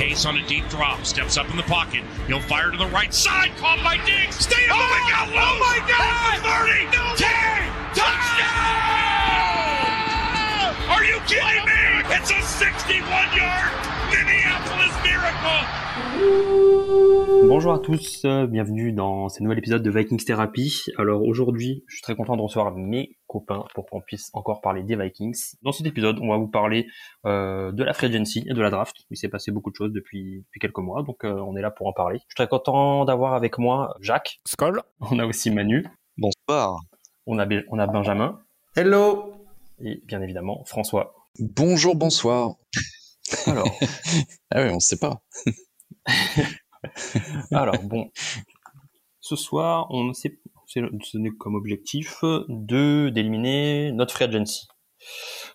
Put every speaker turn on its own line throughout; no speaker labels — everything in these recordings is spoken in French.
Case on a deep drop, steps up in the pocket. He'll fire to the right side, caught by Diggs. Stay oh, my God, oh my God! 30, no 10, touchdown! Are you kidding me? It's a 61-yard Minneapolis miracle!
Bonjour à tous, euh, bienvenue dans ce nouvel épisode de Vikings Therapy. Alors aujourd'hui, je suis très content de recevoir mes copains pour qu'on puisse encore parler des Vikings. Dans cet épisode, on va vous parler euh, de la free agency et de la draft. Il s'est passé beaucoup de choses depuis, depuis quelques mois, donc euh, on est là pour en parler. Je suis très content d'avoir avec moi Jacques.
Skoll.
On a aussi Manu.
Bonsoir.
On a, on a Benjamin.
Hello.
Et bien évidemment, François.
Bonjour, bonsoir.
Alors.
ah oui, on sait pas.
Alors bon, ce soir, on s'est donné comme objectif de d'éliminer notre free agency.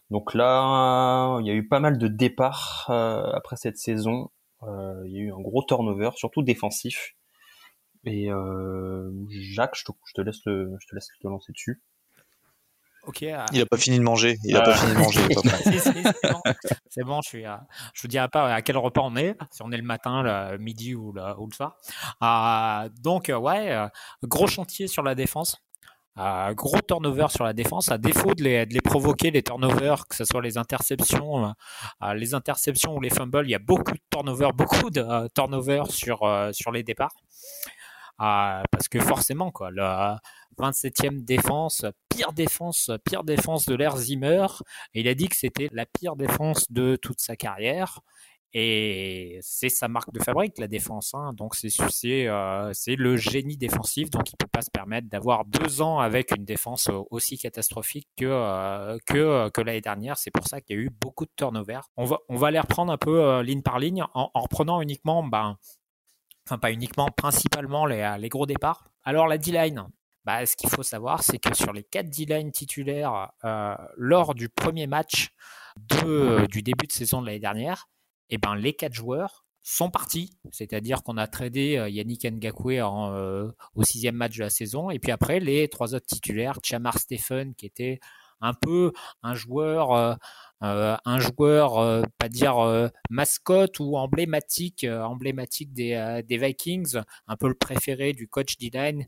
Donc là, il y a eu pas mal de départs euh, après cette saison. Euh, il y a eu un gros turnover, surtout défensif. Et euh, Jacques, je te, laisse le, je te laisse te lancer dessus.
Euh,
il a pas fini de manger. Il a pas fini de manger.
c'est bon. Je suis. je vous dirai pas à quel repas on est. Si on est le matin, le midi ou le, ou le soir. Euh, donc ouais, gros chantier sur la défense. Euh, gros turnover sur la défense, à défaut de les, de les provoquer, les turnovers, que ce soit les interceptions, les interceptions ou les fumbles, il y a beaucoup de turnover, beaucoup de turnover sur, sur les départs. parce que forcément, quoi, le, 27e défense, pire défense, pire défense de l'ère Zimmer. Il a dit que c'était la pire défense de toute sa carrière. Et c'est sa marque de fabrique, la défense. Hein. Donc c'est euh, le génie défensif. Donc il peut pas se permettre d'avoir deux ans avec une défense aussi catastrophique que euh, que, que l'année dernière. C'est pour ça qu'il y a eu beaucoup de turnover. On va on va les reprendre un peu euh, ligne par ligne en, en reprenant uniquement, ben, enfin pas uniquement, principalement les, les gros départs. Alors la D-line, bah, ce qu'il faut savoir, c'est que sur les quatre D-line titulaires euh, lors du premier match de, du début de saison de l'année dernière, eh ben, les quatre joueurs sont partis. C'est-à-dire qu'on a tradé euh, Yannick Ngakwe euh, au sixième match de la saison. Et puis après, les trois autres titulaires, Chamar Stephen, qui était un peu un joueur euh, un joueur, euh, pas dire euh, mascotte ou emblématique, emblématique des, des, Vikings, un peu le préféré du coach D-line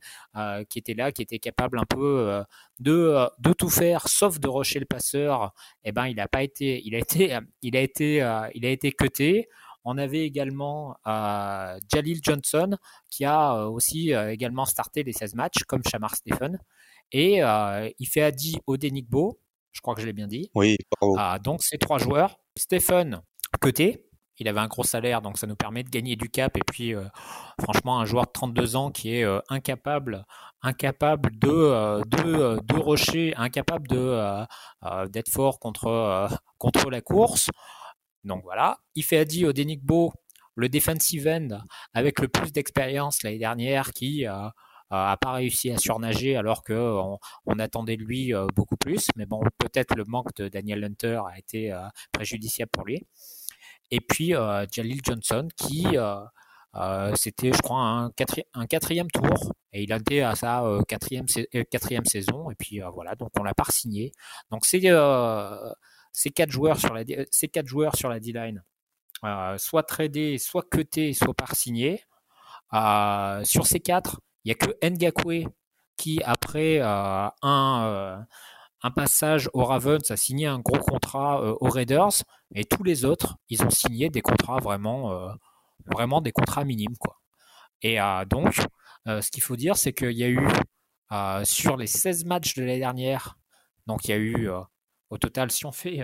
qui était là, qui était capable un peu de, de tout faire, sauf de rusher le passeur. Eh ben, il a pas été, il a été, il a été, il a été cuté. On avait également Jalil Johnson qui a aussi également starté les 16 matchs comme Shamar Stephen. Et il fait Adi Odenigbo, je crois que je l'ai bien dit.
Oui,
ah, donc ces trois joueurs. Stephen, côté, il avait un gros salaire, donc ça nous permet de gagner du cap. Et puis, euh, franchement, un joueur de 32 ans qui est euh, incapable, incapable de, euh, de, de rocher, incapable de, d'être fort contre, contre la course. Donc voilà. Il fait Adi au le defensive end, avec le plus d'expérience l'année dernière, qui a pas réussi à surnager alors que on, attendait de lui euh, beaucoup plus. Mais bon, peut-être le manque de Daniel Hunter a été euh, préjudiciable pour lui. Et puis euh, Jalil Johnson qui c'était, je crois, un, quatrième tour et il a été à sa quatrième, quatrième saison. Et puis voilà, donc on l'a pas signé. Donc c'est ces quatre joueurs sur la ces quatre joueurs sur la D-line, soit tradés, soit cutés, soit par signés. sur ces quatre, il n'y a que Ngakwe qui, après euh, un, euh, un, passage au Ravens, a signé un gros contrat euh, aux Raiders. Et tous les autres, ils ont signé des contrats vraiment, vraiment des contrats minimes. Quoi. Et donc, ce qu'il faut dire, c'est qu'il y a eu, sur les 16 matchs de l'année dernière, donc il y a eu, au total, si on fait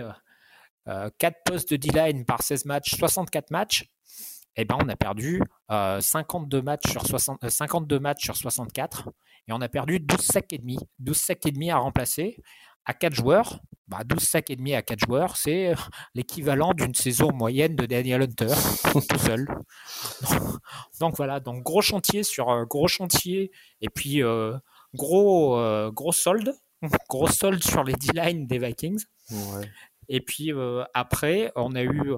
4 postes de D-line par 16 matchs, 64 matchs, eh ben, on a perdu 52, euh, matchs sur 60, 52 euh, matchs sur 64 et on a perdu 12 sacs et demi. 12 sacs et demi à remplacer à 4 joueurs. Bah, 12 sacs et demi à 4 joueurs, c'est euh, l'équivalent d'une saison moyenne de Daniel Hunter tout seul. Donc voilà, donc gros chantier sur gros chantier et puis gros gros solde, gros solde sur les D-line des Vikings. Et puis après, on a eu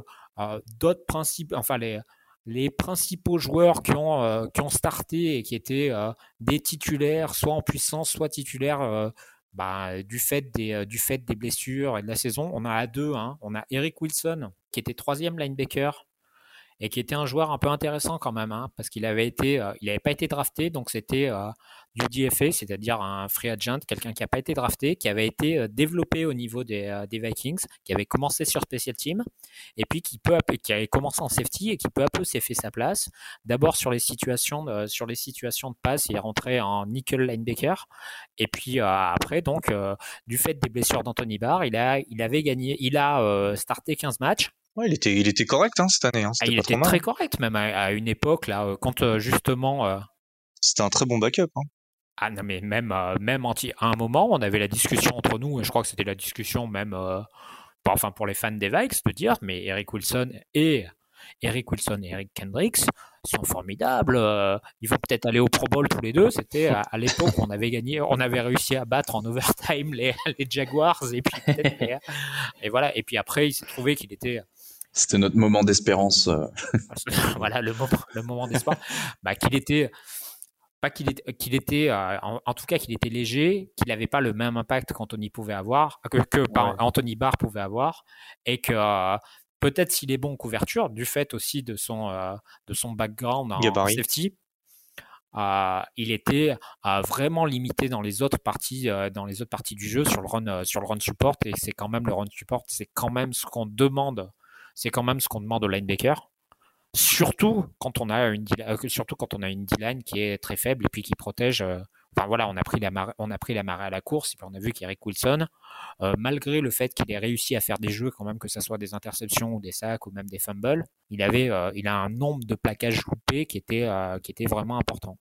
d'autres principes, enfin les les principaux joueurs qui ont, euh, qui ont starté et qui étaient euh, des titulaires, soit en puissance, soit titulaires euh, bah, du, fait des, du fait des blessures et de la saison. On a à deux, hein. on a Eric Wilson qui était troisième linebacker et qui était un joueur un peu intéressant quand même, hein, parce qu'il avait été, euh, il n'avait pas été drafté, donc c'était euh, du DFA, c'est-à-dire un free agent, quelqu'un qui n'a pas été drafté, qui avait été euh, développé au niveau des, Vikings, qui avait commencé sur special team, et puis qui peu à peu, qui avait commencé en safety et qui peu à peu s'est fait sa place. D'abord sur les situations, sur les situations de passe, il est rentré en nickel linebacker, et puis après donc du fait des blessures d'Anthony Barr, il a, il avait gagné, il a starté 15 matchs
il était, il était correct hein, cette année. Hein.
Ah, il était très correct même à, une époque là, euh, quand euh, justement. Euh,
C'était un très bon backup. Hein.
Ah non mais même même à un moment on avait la discussion entre nous et je crois que c'était la discussion même enfin pour les fans des Vikes de dire mais Eric Wilson et Eric Wilson et Eric Kendricks sont formidables. ils vont peut-être aller au Pro Bowl tous les deux. C'était à, l'époque où on avait gagné, on avait réussi à battre en overtime les, les Jaguars et puis et voilà. Et puis après, il s'est trouvé qu'il était
c'était notre moment d'espérance. Euh.
voilà, le moment, le moment d'espoir. bah, qu'il était, pas qu'il était, qu'il était euh, en, tout cas qu'il était léger, qu'il n'avait pas le même impact qu'Anthony pouvait avoir, que, que Anthony Barr pouvait avoir, et que euh, peut-être s'il est bon en couverture, du fait aussi de son, de son background en, safety, il était vraiment limité dans les autres parties, dans les autres parties du jeu sur le run, sur le run support, et c'est quand même le run support, c'est quand même ce qu'on demande c'est quand même ce qu'on demande au linebacker. Surtout quand on a une euh, surtout quand on a une D-line qui est très faible et puis qui protège. Euh, enfin voilà, on a pris la marée, à la course et puis on a vu qu'Eric Wilson, euh, malgré le fait qu'il ait réussi à faire des jeux quand même que ce soit des interceptions ou des sacs ou même des fumbles, il avait, a un nombre de plaquages loupés qui était, qui était vraiment important.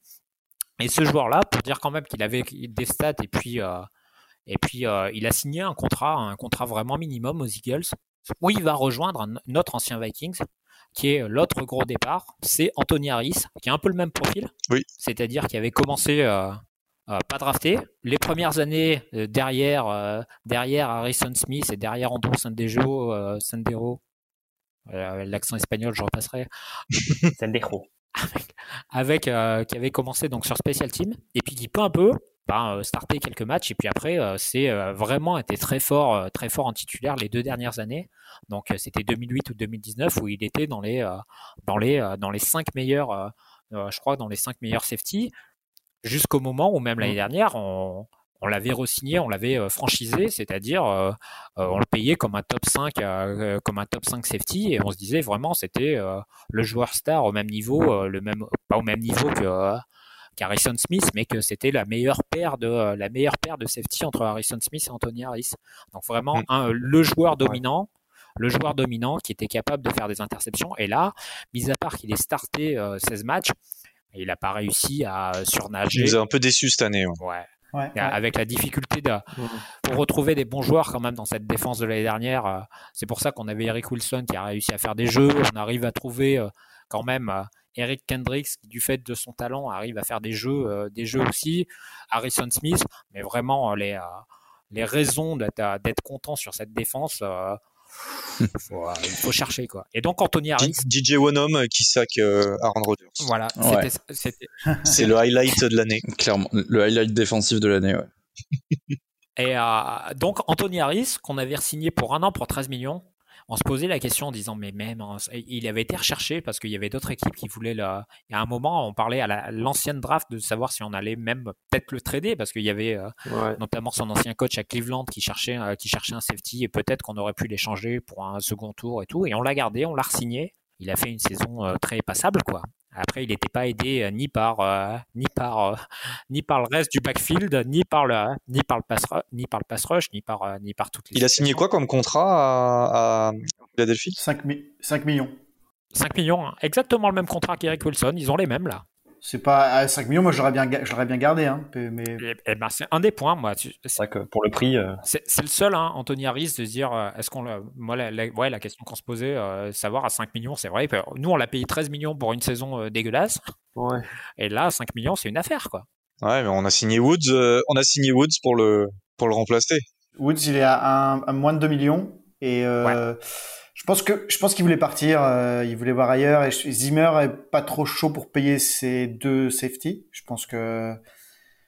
Et ce joueur-là, pour dire quand même qu'il avait des stats et puis et puis il a signé un contrat, un contrat vraiment minimum aux Eagles où il va rejoindre notre ancien Vikings, qui est l'autre gros départ, c'est Anthony Harris, qui a un peu le même profil,
oui.
c'est-à-dire qui avait commencé euh, euh, pas drafté, les premières années euh, derrière, derrière Harrison Smith et derrière Andrew Sandejo, Sandero, l'accent espagnol je repasserai,
Sandero,
avec, qui avait commencé donc sur Special Team, et puis qui peu un peu ben, starté quelques matchs et puis après euh, c'est vraiment été très fort très fort en titulaire les deux dernières années donc c'était 2008 ou 2019 où il était dans les dans les dans les cinq meilleurs je crois dans les cinq meilleurs safety jusqu'au moment où même l'année mmh. dernière on, on l'avait re-signé, on l'avait franchisé, c'est-à-dire on le payait comme un top 5 comme un top 5 safety et on se disait vraiment c'était le joueur star au même niveau, le même pas au même niveau que Harrison Smith, mais que c'était la meilleure paire de euh, la meilleure paire de safety entre Harrison Smith et Anthony Harris. Donc vraiment mm. le joueur dominant. Le joueur dominant qui était capable de faire des interceptions. Et là, mis à part qu'il ait starté 16 euh, matchs, il n'a pas réussi à surnager.
Il nous a un peu déçu cette année.
Ouais. avec la difficulté de, mm. pour retrouver des bons joueurs quand même dans cette défense de l'année dernière. Euh, c'est pour ça qu'on avait Eric Wilson qui a réussi à faire des jeux. On arrive à trouver quand même Eric Kendricks, qui du fait de son talent arrive à faire des jeux, euh, des jeux aussi. Harrison Smith, mais vraiment euh, les, euh, les raisons d'être content sur cette défense. il faut chercher quoi. Et donc Anthony Harris,
DJ One qui sac Aaron Rodgers.
Voilà,
c'est le highlight de l'année, clairement, le highlight défensif de l'année.
Et donc Anthony Harris qu'on avait signé pour un an pour 13 millions, on se posait la question en disant mais même hein, il avait été recherché parce qu'il y avait d'autres équipes qui voulaient le. Il y a un moment, on parlait à l'ancienne draft de savoir si on allait même peut-être le trader parce qu'il y avait euh, notamment son ancien coach à Cleveland qui cherchait euh, qui cherchait un safety et peut-être qu'on aurait pu l'échanger pour un second tour et tout et on l'a gardé, on l'a re-signé. Il a fait une saison euh, très passable quoi. Après, il n'était pas aidé euh, ni par euh, ni par euh, ni par le reste du backfield, ni par le ni par le pass ni par le pass rush, ni par ni par toutes les.
Il a signé quoi comme contrat à, à Philadelphie?
5, 5 millions.
5 millions, hein. exactement le même contrat qu'Eric Wilson. Ils ont les mêmes là.
C'est pas à 5 millions, moi j'aurais bien, j'aurais bien gardé. Hein, mais...
Eh, eh ben, c'est un des points, moi.
C'est vrai que pour le prix. Euh,
c'est, le seul, hein, Anthony Harris, de se dire euh, est-ce qu'on. Moi, la, ouais, la question qu'on se posait, euh, savoir à 5 millions, c'est vrai. Nous, on l'a payé 13 millions pour une saison dégueulasse.
Ouais.
Et là, 5 millions, c'est une affaire, quoi.
Ouais, mais on a signé Woods, on a signé Woods pour le, pour le remplacer.
Woods, il est à, un, moins de 2 millions. Et. Je pense que je pense qu'il voulait partir, euh, il voulait voir ailleurs. Et Zimmer est pas trop chaud pour payer ses deux safety. Je pense que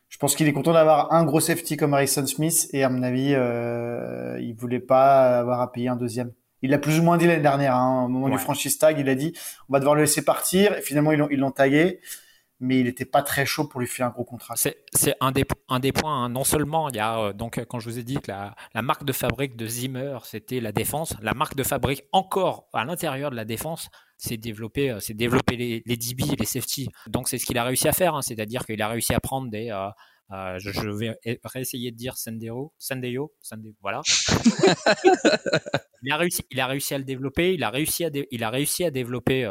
je pense qu'il est content d'avoir un gros safety comme Harrison Smith et à mon avis, euh, il voulait pas avoir à payer un deuxième. Il l'a plus ou moins dit l'année dernière, hein, au moment du franchise tag, il a dit on va devoir le laisser partir. Et finalement, ils l'ont tagué mais il n'était pas très chaud pour lui faire un gros contrat.
C'est un des, un des points. Hein. Non seulement il y a, euh, donc, quand je vous ai dit que la, la marque de fabrique de Zimmer, c'était la défense, la marque de fabrique encore à l'intérieur de la défense, c'est développer, euh, c'est développer les, les DB et les safety. Donc c'est ce qu'il a réussi à faire, hein. c'est-à-dire qu'il a réussi à prendre des. Euh, je, vais réessayer de dire Sendero, Sendeo, voilà. il a réussi, il a réussi à le développer, il a réussi à, il a réussi à développer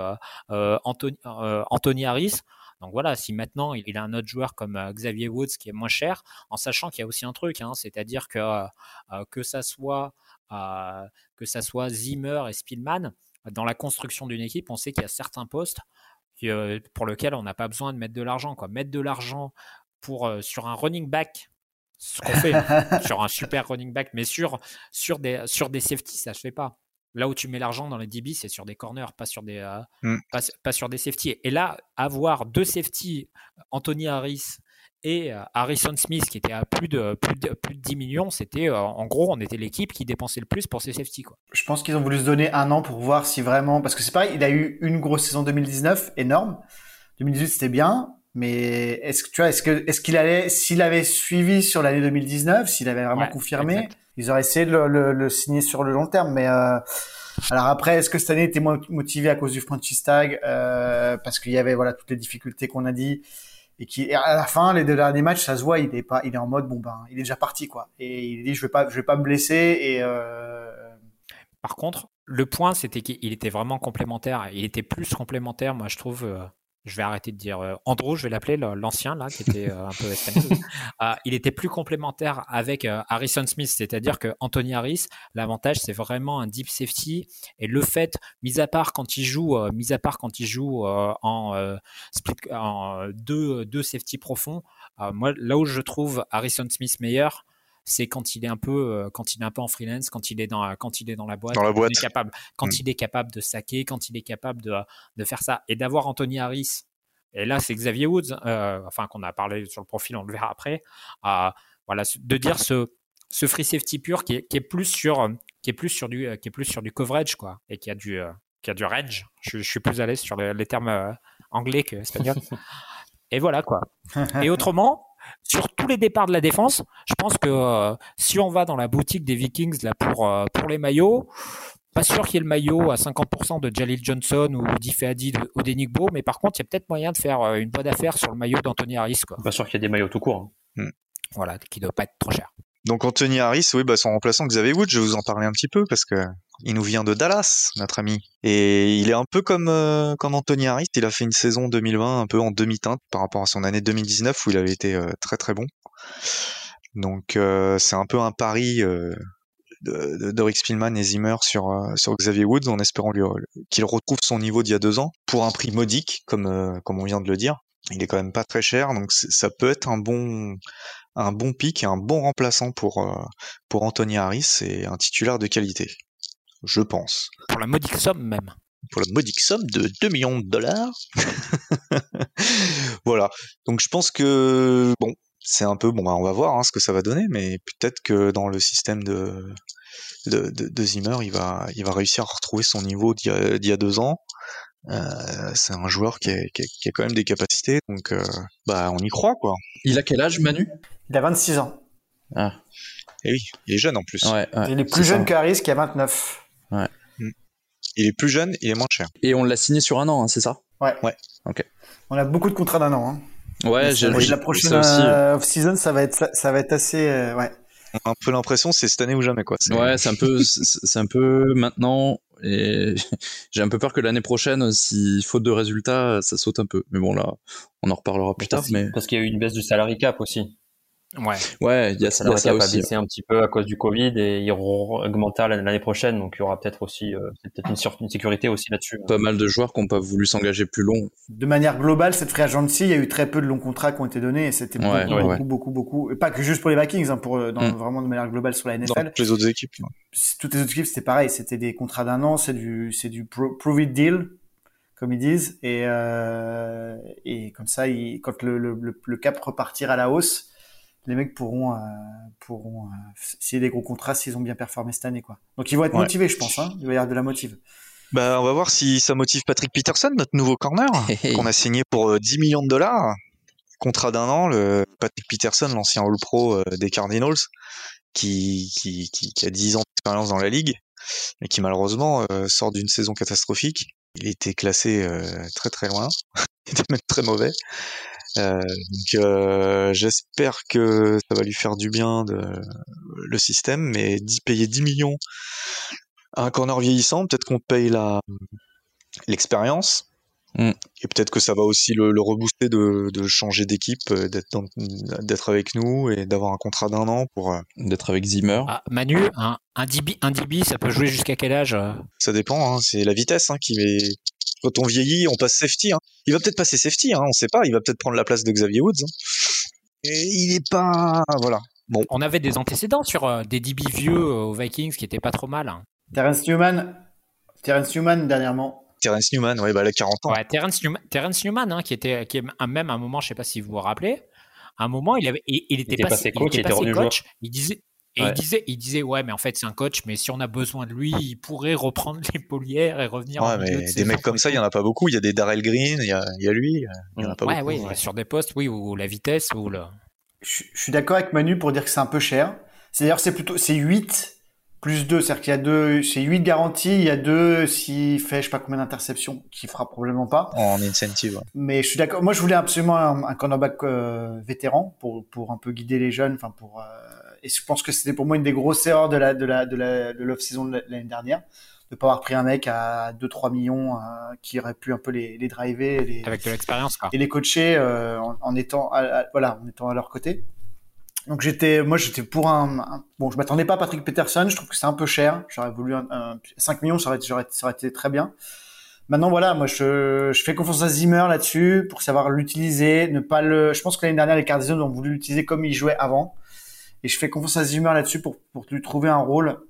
Anthony, Anthony Harris. Donc voilà, si maintenant il a un autre joueur comme euh, Xavier Woods qui est moins cher, en sachant qu'il y a aussi un truc, hein, c'est-à-dire que euh, que ça soit euh, que ça soit Zimmer et Spielman, dans la construction d'une équipe, on sait qu'il y a certains postes pour lesquels on n'a pas besoin de mettre de l'argent. Quoi. Mettre de l'argent pour sur un running back, ce qu'on fait sur un super running back, mais sur sur des sur des safety, ça se fait pas. Là où tu mets l'argent dans les DB, c'est sur des corners, pas sur des, euh, mm. pas, sur des safety. Et là, avoir deux safety, Anthony Harris et euh, Harrison Smith, qui était à plus de, plus de, plus de 10 millions, c'était euh, en gros, on était l'équipe qui dépensait le plus pour ses safety. Quoi.
Je pense qu'ils ont voulu se donner un an pour voir si vraiment. Parce que c'est pareil, il a eu une grosse saison 2019, énorme. 2018, c'était bien. Mais est-ce que tu vois, est-ce que est-ce qu'il allait, s'il avait suivi sur l'année 2019, s'il avait vraiment confirmé, ils auraient essayé de le, signer sur le long terme. Mais euh, alors après, est-ce que cette année était motivé à cause du franchise tag euh, parce qu'il y avait voilà toutes les difficultés qu'on a dit et qui à la fin les deux derniers matchs, ça se voit, il est pas, il est en mode bon ben, il est déjà parti quoi. Et il dit je vais pas, je vais pas me blesser et euh...
Par contre, le point, c'était qu'il était vraiment complémentaire. Il était plus complémentaire, moi, je trouve, euh, je vais arrêter de dire euh, Andrew, je vais l'appeler l'ancien là, qui était euh, un peu espagnol. Euh, il était plus complémentaire avec Harrison Smith, c'est-à-dire que Anthony Harris, l'avantage c'est vraiment un deep safety et le fait, mis à part quand il joue, mis à part quand il joue en split, en deux deux safety profonds, moi là où je trouve Harrison Smith meilleur, c'est quand il est un peu euh, quand il est un peu en freelance, quand il est dans quand il est dans la boîte,
la boîte.
Quand, il est capable, quand mm. il est capable de saquer, quand il est capable de, de faire ça et d'avoir Anthony Harris. Et là, c'est Xavier Woods, euh, enfin qu'on a parlé sur le profil, on le verra après. Euh, voilà, de dire ce ce free safety pur qui est, qui est plus sur qui est plus sur du qui est plus sur du coverage quoi et qui a du qui a du range. Je, je suis plus à l'aise sur les, les termes anglais que espagnol. et voilà quoi. Et autrement, sur tous les départs de la défense, je pense que euh, si on va dans la boutique des Vikings là pour euh, pour les maillots, pas sûr qu'il y ait le maillot à 50% de Jalil Johnson ou d'Ifeadi ou d'Enigbo, mais par contre, il y a peut-être moyen de faire euh, une bonne affaire sur le maillot d'Anthony Harris. Quoi.
Pas sûr qu'il y ait des maillots tout court.
Hein. Hmm. Voilà, qui ne doit pas être trop cher.
Donc Anthony Harris, oui, bah son remplaçant Xavier Wood, je vais vous en parler un petit peu parce que il nous vient de Dallas, notre ami, et il est un peu comme euh, comme Anthony Harris. Il a fait une saison 2020 un peu en demi-teinte par rapport à son année 2019 où il avait été euh, très très bon. Donc euh, c'est un peu un pari de, de, Rick Spielman et Zimmer sur sur Xavier Woods en espérant qu'il retrouve son niveau d'il y a deux ans pour un prix modique comme comme on vient de le dire. Il est quand même pas très cher, donc ça peut être un bon un bon pic et un bon remplaçant pour, euh, pour Anthony Harris et un titulaire de qualité. Je pense.
Pour la modique somme même.
Pour la modique somme de 2 millions de dollars. voilà. Donc je pense que bon, c'est un peu bon, bah, on va voir hein, ce que ça va donner, mais peut-être que dans le système de de, de, Zimmer, il va il va réussir à retrouver son niveau d'il y, y, a deux ans. Euh, c'est un joueur qui a, qui, a, quand même des capacités, donc euh, bah on y croit quoi.
Il a quel âge, Manu?
Il a 26 ans.
Ah.
Et eh oui, il est jeune en plus.
Ouais, il est plus jeune qu'Aris qui a 29.
Ouais.
Hmm. Il est plus jeune, il est moins cher.
Et on l'a signé sur un an, hein, c'est ça?
Ouais.
Ouais.
Ok.
On a beaucoup de contrats d'un an.
Hein. Ouais, j'ai
La prochaine euh, off-season, ça va être ça va être assez ouais.
On a un peu l'impression c'est cette année ou jamais quoi.
Ouais, c'est un peu c'est un peu maintenant et j'ai un peu peur que l'année prochaine, si faute de résultats, ça saute un peu. Mais bon, là, on en reparlera plus tard. Mais...
Parce qu'il y a eu une baisse du salary cap aussi.
Ouais.
Ouais, il y a, ça,
ça
aussi.
baissé un petit peu à cause du Covid et il augmentera l'année prochaine, donc il y aura peut-être aussi euh, peut-être une, sécurité aussi là-dessus.
Pas mal de joueurs qui n'ont pas voulu s'engager plus long.
De manière globale, cette free agency, il y a eu très peu de longs contrats qui ont été donnés et c'était beaucoup, beaucoup, beaucoup, et pas que juste pour les Vikings, hein, pour euh, dans, mm. vraiment de manière globale sur la NFL. Dans
toutes les autres équipes.
Toutes les autres équipes, c'était pareil, c'était des contrats d'un an, c'est du, c'est du prove it deal comme ils disent, et, euh, et comme ça, il, quand le, le, le cap repartira à la hausse, les mecs pourront euh, pourront euh, des gros contrats s'ils ont bien performé cette année quoi. Donc ils vont être motivés je pense hein. Il va y avoir de la motive.
Bah on va voir si ça motive Patrick Peterson notre nouveau corner qu'on a signé pour 10 millions de dollars. Contrat d'un an, le Patrick Peterson, l'ancien All Pro des Cardinals, qui, qui, qui, a 10 ans d'expérience dans la ligue, et qui malheureusement sort d'une saison catastrophique. Il était classé très très loin, il était même très mauvais. Euh, donc euh, j'espère que ça va lui faire du bien de, le système, mais d'y payer 10 millions à un corner vieillissant, peut-être qu'on paye la l'expérience. Mm. Et peut-être que ça va aussi le, le rebooster de, de changer d'équipe, euh, d'être d'être avec nous et d'avoir un contrat d'un an pour
d'être avec Zimmer.
Ah, Manu, un, un, DB, un DB, ça peut jouer jusqu'à quel âge
Ça dépend, hein, c'est la vitesse hein, qui est quand on vieillit, on passe safety. Hein. Il va peut-être passer safety, hein, on sait pas. Il va peut-être prendre la place de Xavier Woods. Hein. Et il est pas, voilà. Bon.
On avait des antécédents sur euh, des DB vieux euh, aux Vikings qui étaient pas trop mal. Hein.
Terence Newman, Terence Newman dernièrement.
Terence Newman, oui, bah, il a 40 ans.
Ouais, Terence Newman, Terence Newman hein, qui était, qui est même à un moment, je sais pas si vous vous rappelez, à un moment, il avait, il, était, passé, coach, il était, passé coach. Il disait, et il disait, il disait, ouais, mais en fait, c'est un coach, mais si on a besoin de lui, il pourrait reprendre les polières et revenir.
Ouais, mais des mecs comme ça, il y en a pas beaucoup. Il y a des Darrell Green, il y a, il y a lui, il y en a pas
ouais,
beaucoup.
Ouais, sur des postes, oui, où la vitesse, ou le.
Je, suis d'accord avec Manu pour dire que c'est un peu cher. C'est-à-dire, c'est plutôt, c'est 8 plus 2. C'est-à-dire qu'il y a deux, c'est 8 garanties, il y a deux s'il fait, je sais pas combien d'interceptions, qui fera probablement pas.
En incentive.
Mais je suis d'accord. Moi, je voulais absolument un, cornerback euh, vétéran pour, pour un peu guider les jeunes, enfin, pour, euh, et je pense que c'était pour moi une des grosses erreurs de la de la de la de l'off-saison de l'année dernière de pas avoir pris un mec à 2-3 millions euh, qui aurait pu un peu les, les driver les,
avec de l'expérience
et les coacher euh, en, étant à, voilà en étant à leur côté donc j'étais moi j'étais pour un, bon je m'attendais pas à Patrick Peterson je trouve que c'est un peu cher j'aurais voulu un, 5 millions ça aurait, ça aurait été très bien Maintenant, voilà, moi, je, je fais confiance à Zimmer là-dessus pour savoir l'utiliser, ne pas le. Je pense que l'année dernière, les Cardinals ont voulu l'utiliser comme il jouait avant. Et je fais confiance à Zimmer là-dessus pour, pour lui trouver un rôle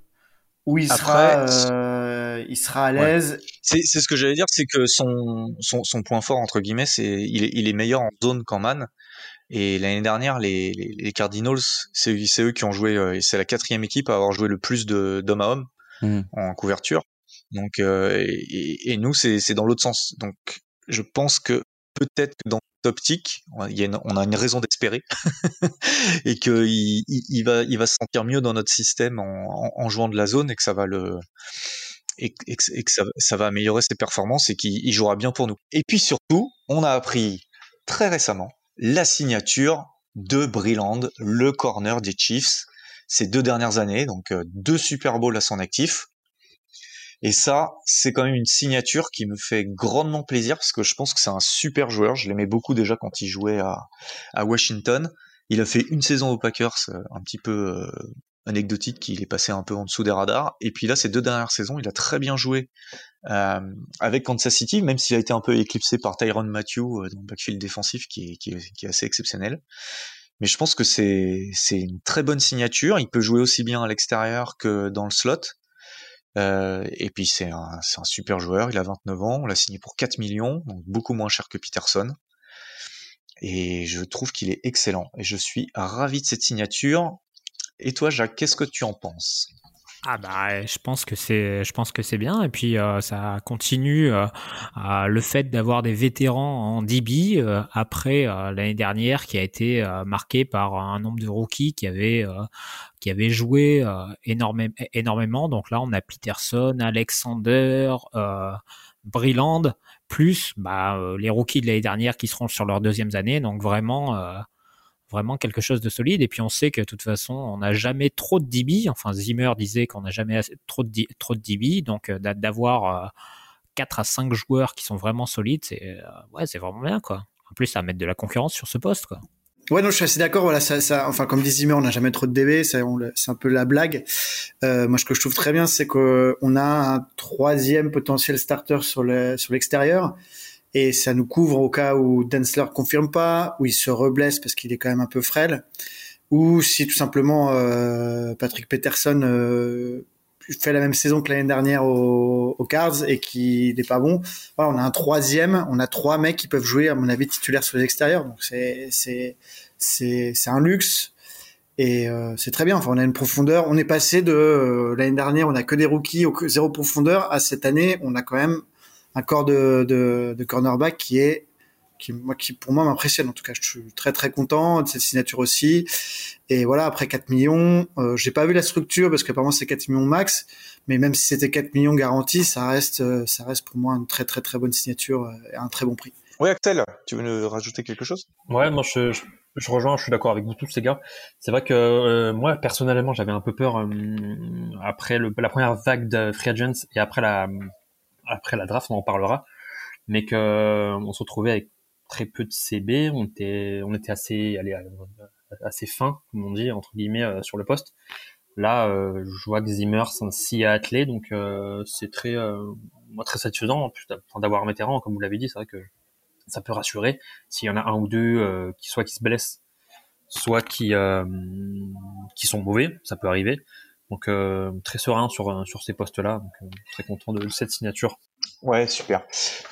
où il sera, euh, il sera à l'aise.
C'est, c'est ce que j'allais dire, c'est que son, son, son point fort entre guillemets, c'est il est, il est meilleur en zone qu'en man. Et l'année dernière, les, les, les Cardinals, c'est, c'est eux qui ont joué, euh, c'est la quatrième équipe à avoir joué le plus de d'homme à homme mmh. en couverture. Donc, euh, et, et, nous, c'est, c'est dans l'autre sens. Donc, je pense que peut-être que dans optique, on a une raison d'espérer et que il, va, se sentir mieux dans notre système en, jouant de la zone et que ça va le que ça, ça, va améliorer ses performances et qu'il jouera bien pour nous. Et puis surtout, on a appris très récemment la signature de Brilland, le corner des Chiefs, ces deux dernières années, donc euh, deux Super Bowls à son actif. Et ça, c'est quand même une signature qui me fait grandement plaisir parce que je pense que c'est un super joueur. Je l'aimais beaucoup déjà quand il jouait à, Washington. Il a fait une saison aux Packers, euh, un petit peu euh, anecdotique, il est passé un peu en dessous des radars. Et puis là, ces deux dernières saisons, il a très bien joué euh, avec Kansas City, même s'il a été un peu éclipsé par Tyron Matthew euh, dans le backfield défensif qui est, qui est, assez exceptionnel. Mais je pense que c'est une très bonne signature. Il peut jouer aussi bien à l'extérieur que dans le slot. Euh, et puis c'est un, un, super joueur, il a 29 ans, on l'a signé pour 4 millions, donc beaucoup moins cher que Peterson. Et je trouve qu'il est excellent. Et je suis ravi de cette signature. Et toi, Jacques, qu'est-ce que tu en penses?
Ah bah, je pense que c'est, je pense que c'est bien. Et puis euh, ça continue euh, le fait d'avoir des vétérans en DB euh, après l'année dernière qui a été marquée par un nombre de rookies qui avaient qui avaient joué énormément, énormément. Donc là, on a Peterson, Alexander, Brilland, plus bah, les rookies de l'année dernière qui seront sur leur deuxième année. Donc vraiment vraiment quelque chose de solide. Et puis on sait que de toute façon, on n'a jamais trop de DB. Enfin, Zimmer disait qu'on n'a jamais trop de, trop de DB. Donc euh, d'avoir 4 euh, à 5 joueurs qui sont vraiment solides, c'est euh, ouais, vraiment bien quoi. En plus, ça va mettre de la concurrence sur ce poste quoi.
Ouais, non, je suis assez d'accord. Voilà, ça, ça, enfin, comme dit Zimmer, on n'a jamais trop de DB. C'est un peu la blague. Moi, ce que je trouve très bien, c'est qu'on a un troisième potentiel starter sur le sur l'extérieur et ça nous couvre au cas où Densler confirme pas, où il se reblesse parce qu'il est quand même un peu frêle, ou si tout simplement euh, Patrick Peterson euh, fait la même saison que l'année dernière aux, Cards et qu'il n'est pas bon. Voilà, on a un troisième, on a trois mecs qui peuvent jouer à mon avis titulaires sur les extérieurs, donc c'est c'est c'est un luxe. Et euh, c'est très bien. Enfin, on a une profondeur. On est passé de l'année dernière, on a que des rookies au zéro profondeur. À cette année, on a quand même un corps de, de, de cornerback qui est qui moi qui pour moi m'impressionne en tout cas. Je suis très très content de cette signature aussi. Et voilà après 4 millions euh, j'ai pas vu la structure parce qu'apparemment c'est 4 millions max. Mais même si c'était 4 millions garantis ça reste euh, ça reste pour moi une très très très bonne signature et un très bon prix.
Oui Axel tu veux nous rajouter quelque chose?
Ouais moi je, je, je rejoins, je suis d'accord avec vous tous ces gars. C'est vrai que euh, moi personnellement, j'avais un peu peur euh, après le, la première vague de free agents et après la après la draft, on en parlera, mais que euh, on se retrouvait avec très peu de CB, on était assez allez, assez fin, comme on dit entre guillemets sur le poste. Là, je vois que Zimmer s'y a attelé, donc c'est très moi très satisfaisant d'avoir un vétéran, comme vous l'avez dit, c'est vrai que ça peut rassurer. S'il y en a un ou deux euh, qui soit qui se blessent, soit qui euh, qui sont mauvais, ça peut arriver. Donc euh, très serein sur sur ces postes-là, donc très content de cette signature.
Ouais, super.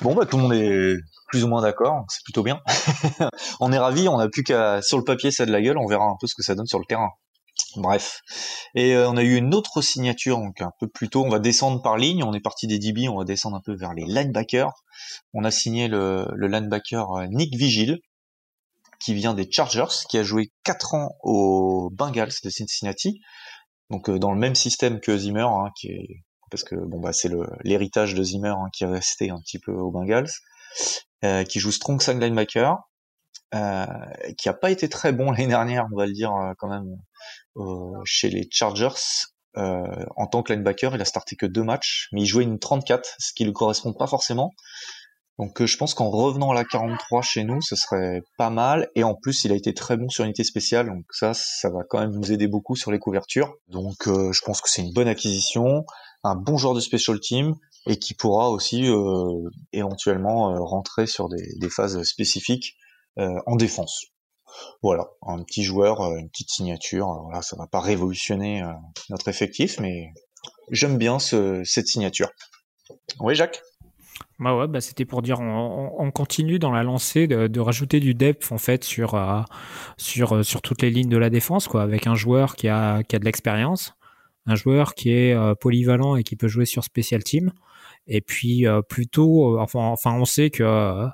Bon bah tout le monde est plus ou moins d'accord, c'est plutôt bien. on est ravis, on n'a plus qu'à sur le papier ça de la gueule, on verra un peu ce que ça donne sur le terrain. Bref. Et on a eu une autre signature, donc un peu plus tôt, on va descendre par ligne, on est parti des DB, on va descendre un peu vers les linebackers on a signé le, linebacker euh, Nick Vigil, qui vient des Chargers, qui a joué 4 ans aux Bengals de Cincinnati, donc euh, dans le même système que Zimmer, hein, parce que bon bah c'est l'héritage de Zimmer hein, qui est resté un petit peu aux Bengals, euh, qui joue strong side linebacker, qui a pas été très bon l'année dernière, on va le dire quand même, chez les Chargers. en tant que linebacker, il a starté que deux matchs, mais il jouait une 34, ce qui lui correspond pas forcément. Donc euh, je pense qu'en revenant à la 43 chez nous, ce serait pas mal. Et en plus, il a été très bon sur unité spéciale, donc ça, ça va quand même nous aider beaucoup sur les couvertures. Donc euh, je pense que c'est une bonne acquisition, un bon joueur de special team et qui pourra aussi euh, éventuellement rentrer sur des, des phases spécifiques en défense. Voilà, un petit joueur, une petite signature. Voilà, ça va pas révolutionner notre effectif, mais j'aime bien ce, cette signature. Oui, Jacques?
Bah ouais, bah c'était pour dire on, continue dans la lancée de, rajouter du depth en fait sur euh, sur euh, sur toutes les lignes de la défense quoi, avec un joueur qui a qui a de l'expérience, un joueur qui est euh, polyvalent et qui peut jouer sur special team, et puis plutôt enfin enfin on sait que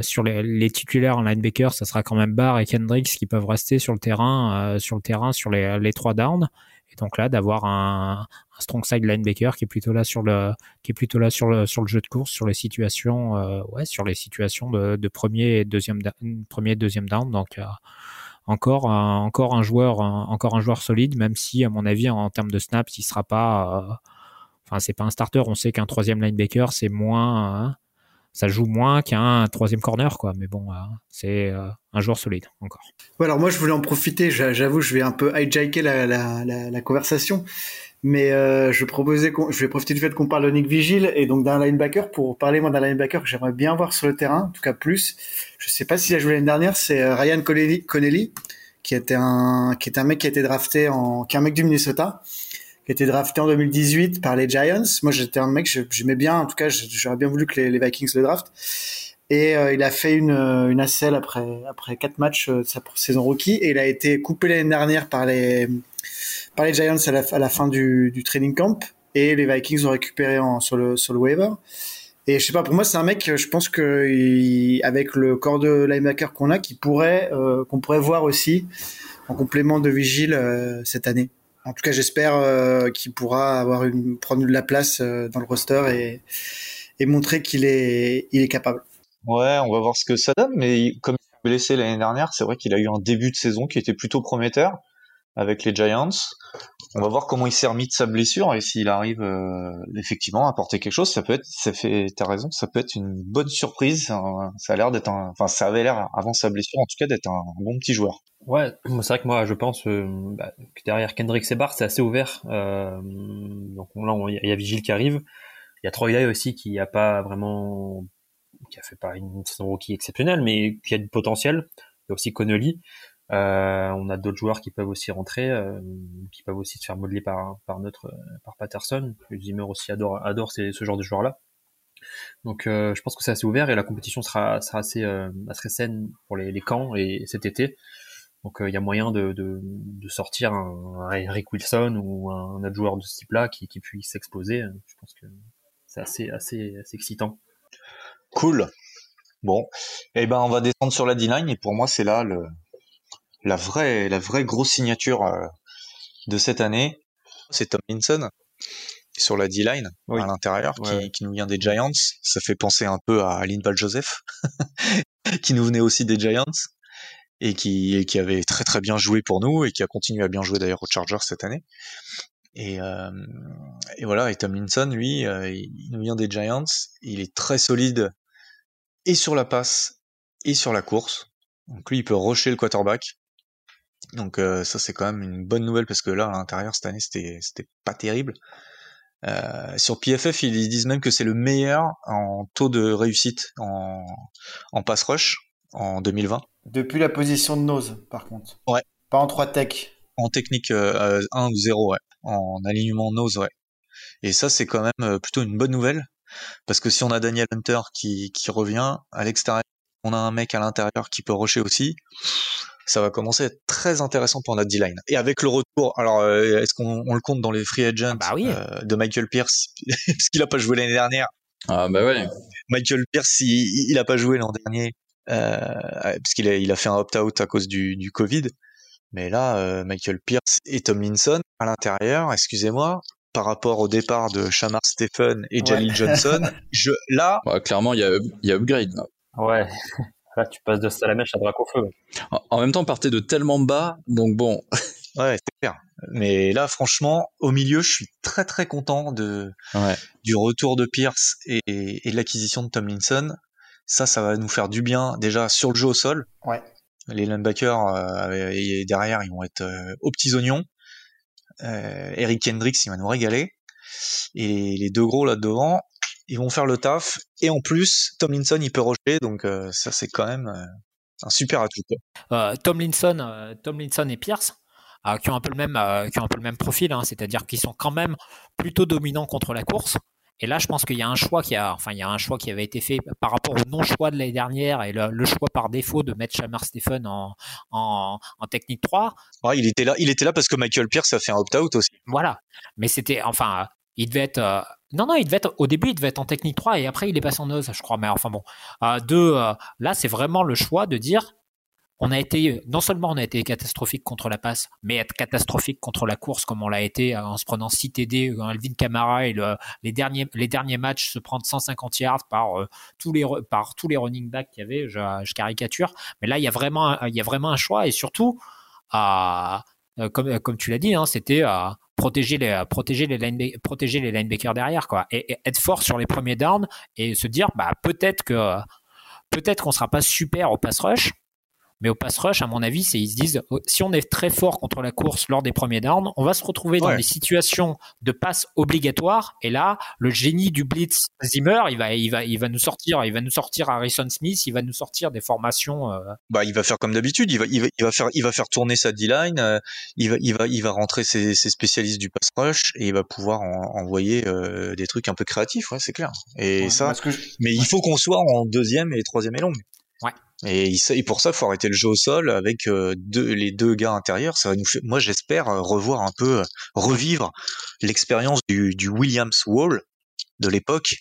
sur les, les, titulaires en linebacker, ça sera quand même Barr et Kendricks qui peuvent rester sur le terrain sur le terrain sur les les trois downs donc là, d'avoir un, un, strong side linebacker qui est plutôt là sur le, qui est plutôt là sur le, sur le jeu de course, sur les situations, euh, ouais, sur les situations de, de premier et deuxième, premier et deuxième down. Donc, euh, encore, un, encore un joueur, encore un joueur solide, même si, à mon avis, en, termes de snaps, il sera pas, euh, enfin, c'est pas un starter. On sait qu'un troisième linebacker, c'est moins, hein, ça joue moins qu'un troisième corner, quoi. Mais bon, euh, c'est euh, un joueur solide encore.
alors moi, je voulais en profiter. J'avoue, je vais un peu hijacker la, conversation, mais euh, je proposais, je vais profiter du fait qu'on parle de Nick Vigil et donc d'un linebacker pour parler moi d'un linebacker que j'aimerais bien voir sur le terrain, en tout cas plus. Je sais pas s'il a joué l'année dernière, c'est Ryan Connelly, qui était un qui est un mec qui a été drafté en, qui est un mec du Minnesota qui été drafté en 2018 par les Giants. Moi, j'étais un mec, j'aimais bien, en tout cas, j'aurais bien voulu que les, Vikings le draftent. Et euh, il a fait une, euh, une ACL après, après quatre matchs euh, de sa saison rookie. Et il a été coupé l'année dernière par les, par les Giants à la, à la fin du, du training camp. Et les Vikings ont récupéré en, sur, le, sur le waiver. Et je sais pas, pour moi, c'est un mec, je pense que avec le corps de linebacker qu'on a, qui pourrait, qu'on pourrait voir aussi en complément de Vigile cette année en tout cas, j'espère euh, qu'il pourra avoir une, prendre de la place euh, dans le roster et, montrer qu'il est, il est capable.
Ouais, on va voir ce que ça donne, mais comme il s'est blessé l'année dernière, c'est vrai qu'il a eu un début de saison qui était plutôt prometteur avec les Giants. On va voir comment il s'est remis de sa blessure et s'il arrive euh, effectivement à apporter quelque chose. Ça peut être, ça fait, t'as raison, ça peut être une bonne surprise. Ça a l'air d'être un, enfin, ça avait l'air avant sa blessure, en tout cas, d'être un, bon petit joueur.
Ouais, c'est vrai que moi, je pense euh, bah, que derrière Kendrick et Barr, c'est assez ouvert. Euh, donc là, il y a Vigile qui arrive. Il y a Troy aussi qui a pas vraiment, qui a fait pas une saison rookie exceptionnelle, mais qui a du potentiel. Il y a aussi Connolly. Euh, on a d'autres joueurs qui peuvent aussi rentrer, euh, qui peuvent aussi se faire modeler par, par notre par Patterson. Zimmer aussi adore adore ce genre de joueurs là. Donc euh, je pense que c'est assez ouvert et la compétition sera sera assez assez saine pour les, les camps et cet été. Donc il y a moyen de, de, de sortir un, Eric Wilson ou un, autre joueur de ce type-là qui, qui puisse s'exposer. Je pense que c'est assez, assez, assez excitant.
Cool. Bon, et eh ben on va descendre sur la D-line et pour moi c'est là le la vraie la vraie grosse signature de cette année, c'est Tom Tomlinson sur la D-line à l'intérieur qui, qui, nous vient des Giants. Ça fait penser un peu à Linval Joseph qui nous venait aussi des Giants et qui, qui avait très très bien joué pour nous et qui a continué à bien jouer d'ailleurs aux Chargers cette année. Et, euh, et voilà, et Tomlinson, lui, euh, il nous vient des Giants. Il est très solide et sur la passe et sur la course. Donc lui, il peut rusher le quarterback. Donc euh, ça, c'est quand même une bonne nouvelle parce que là, à l'intérieur, cette année, c'était, c'était pas terrible. Euh, sur PFF, ils disent même que c'est le meilleur en taux de réussite en, en pass rush en 2020.
Depuis la position de nose, par contre.
Ouais.
Pas en 3 tech.
En technique 1 euh, ou 0, ouais. En alignement nose, ouais. Et ça, c'est quand même euh, plutôt une bonne nouvelle. Parce que si on a Daniel Hunter qui, qui revient à l'extérieur, on a un mec à l'intérieur qui peut rusher aussi, ça va commencer à être très intéressant pour notre D-line. Et avec le retour, alors euh, est-ce qu'on le compte dans les free agents
ah bah
de Michael Pierce parce qu'il a pas joué l'année dernière?
Ah bah ouais.
Michael Pierce, il, il a pas joué l'an dernier parce qu'il a, il a fait un opt-out à cause du, du Covid. Mais là, euh, Michael Pierce et Tomlinson à l'intérieur, excusez-moi, par rapport au départ de Shamar Stephen et Jalil Johnson, je là.
Bah, clairement, il y a, y a upgrade. Là.
Ouais. Là, tu passes de Salamèche à Dracofeu.
En, en même temps, partait de tellement bas, donc bon.
ouais, c'est clair. Mais là, franchement, au milieu, je suis très très content de
ouais.
du retour de Pierce et, et de l'acquisition de Tomlinson. Ça, ça va nous faire du bien déjà sur le jeu au sol.
Ouais.
Les linebackers euh, et derrière, ils vont être euh, aux petits oignons. Euh, Eric Hendricks, il va nous régaler. Et les deux gros là devant, ils vont faire le taf. Et en plus, Tomlinson, il peut rejeter, donc euh, ça c'est quand même euh, un super atout.
Tomlinson, Tomlinson et Pierce. qui ont un peu le même, qui ont un peu le même profil, hein, c'est-à-dire qu'ils sont quand même plutôt dominants contre la course. Et là, je pense qu'il y a un choix qui a, enfin, il y a un choix qui avait été fait par rapport au non-choix de l'année dernière et le, choix par défaut de mettre Shamar Stephen en, en, en technique 3.
Ouais, il était là, il était là parce que Michael Pierce a fait un opt-out aussi.
Voilà. Mais c'était, enfin, il devait être, euh, non, non, il devait être, au début, il devait être en technique 3 et après, il est passé en nose, je crois. Mais enfin bon. Euh, deux, euh, là, c'est vraiment le choix de dire, on a été non seulement on a été catastrophique contre la passe, mais être catastrophique contre la course comme on l'a été euh, en se prenant 6 TD, Alvin Kamara et le, les derniers les derniers matchs se prendre 150 yards par euh, tous les par tous les running backs qu'il y avait, je, caricature, mais là il y a vraiment il y a vraiment un choix et surtout euh, comme comme tu l'as dit, hein, c'était à protéger les protéger les protéger les linebackers derrière quoi. Et, et, être fort sur les premiers downs et se dire bah peut-être que peut-être qu'on sera pas super au pass rush mais au pass rush, à mon avis, c'est ils se disent oh, si on est très fort contre la course lors des premiers downs, on va se retrouver dans des situations de passe obligatoire. Et là, le génie du blitz Zimmer, il va, il va, il va nous sortir, il va nous sortir Harrison Smith, il va nous sortir des formations. Euh...
Bah, il va faire comme d'habitude. Il va, il va, il va faire, il va faire tourner sa D-line. Euh, il va, il va, il va rentrer ses, ses, spécialistes du pass rush et il va pouvoir en, envoyer euh, des trucs un peu créatifs. Ouais, c'est clair. Et
ouais,
ça.
Que je...
Mais il faut qu'on soit en deuxième et troisième et longue. Et, et, pour ça, il faut arrêter le jeu au sol avec euh, deux, les deux gars intérieurs. Ça va nous faire, moi, j'espère euh, revoir un peu, euh, revivre l'expérience du, du, Williams Wall de l'époque.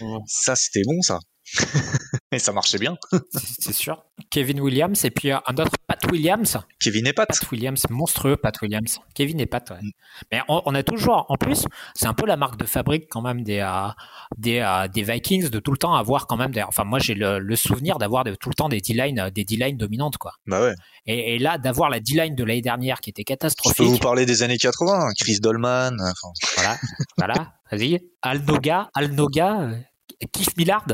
Mmh. Ça, c'était bon, ça. et ça marchait bien.
C'est sûr. Kevin Williams et puis un autre Pat Williams.
Kevin et Pat.
Pat Williams, monstrueux Pat Williams. Kevin et Pat, ouais. Mm. Mais on, on, a toujours, en plus, c'est un peu la marque de fabrique quand même des, euh, des, euh, des Vikings de tout le temps avoir quand même des, enfin moi j'ai le, le, souvenir d'avoir tout le temps des D-line des D-line dominantes quoi.
Bah ouais.
Et, et là d'avoir la D-line de l'année dernière qui était catastrophique.
Je peux vous parler des années 80, Chris Dolman. Enfin.
Voilà, voilà. Vas-y. Alnoga, Alnoga, euh, Keith Millard.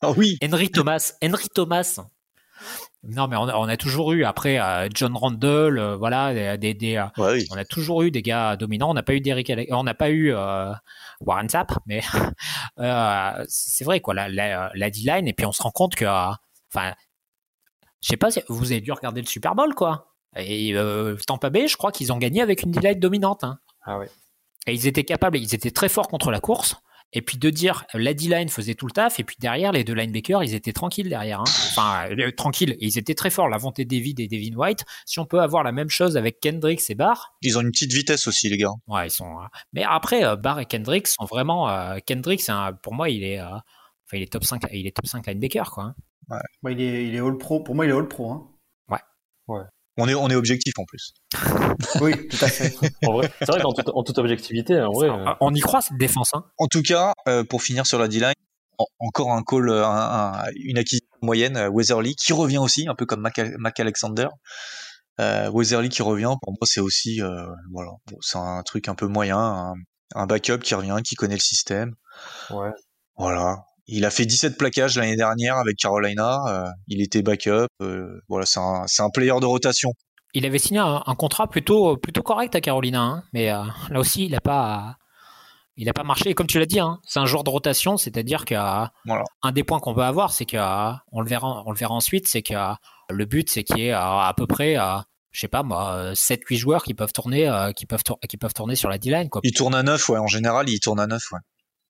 Ah oui.
Henry Thomas, Henry Thomas. Non, mais on a, on a toujours eu après euh, John Randall, euh, voilà, des, des euh,
ouais, oui.
on a toujours eu des gars dominants. On n'a pas eu d'Eric, on n'a pas eu Warren Sapp, mais c'est vrai quoi, la, la, la D-line. Et puis on se rend compte que, enfin, je sais pas, si vous avez dû regarder le Super Bowl quoi. Et Tampa Bay, je crois qu'ils ont gagné avec une D-line dominante. Hein.
Ah ouais.
Et ils étaient capables, ils étaient très forts contre la course. Et puis de dire la D-line faisait tout le taf, et puis derrière, les deux linebackers, ils étaient tranquilles derrière. Hein. Enfin, euh, tranquilles, ils étaient très forts, la volonté David et Devin White. Si on peut avoir la même chose avec Kendricks et Barr.
Ils ont une petite vitesse aussi, les gars.
Ouais, ils sont. Mais après, Barr et Kendricks sont vraiment. Kendricks, pour moi, il est. Enfin, il est top 5, il est top 5 linebacker, quoi. Hein.
Ouais. Bah, il, est, il est all pro. Pour moi, il est all pro. Hein.
Ouais.
Ouais. On est, on est objectif en plus.
oui, tout à fait.
c'est vrai qu'en toute objectivité, en vrai,
euh, on y croit cette défense. Hein.
En tout cas, euh, pour finir sur la D-line, encore un call, euh, une acquisition moyenne, Weatherly, qui revient aussi, un peu comme Mac, Alexander. Weatherly qui revient, pour moi, c'est aussi, voilà, c'est un truc un peu moyen, un, un, backup qui revient, qui connaît le système.
Ouais.
Voilà. Il a fait 17 plaquages l'année dernière avec Carolina. Euh, il était backup. Euh, voilà, c'est un, c'est un player de rotation.
Il avait signé un, contrat plutôt, plutôt correct à Carolina, hein, mais euh, là aussi, il n'a pas, il a pas marché. Et comme tu l'as dit, hein, c'est un joueur de rotation, c'est-à-dire qu'un des points qu'on veut avoir, c'est qu'on le verra, on le verra ensuite, c'est que le but, c'est qu'il y ait à, peu près, je sais pas moi, 7-8 joueurs qui peuvent tourner, qui peuvent, qui peuvent tourner sur la D-line.
Il tourne à 9, ouais. En général, il tourne à 9, ouais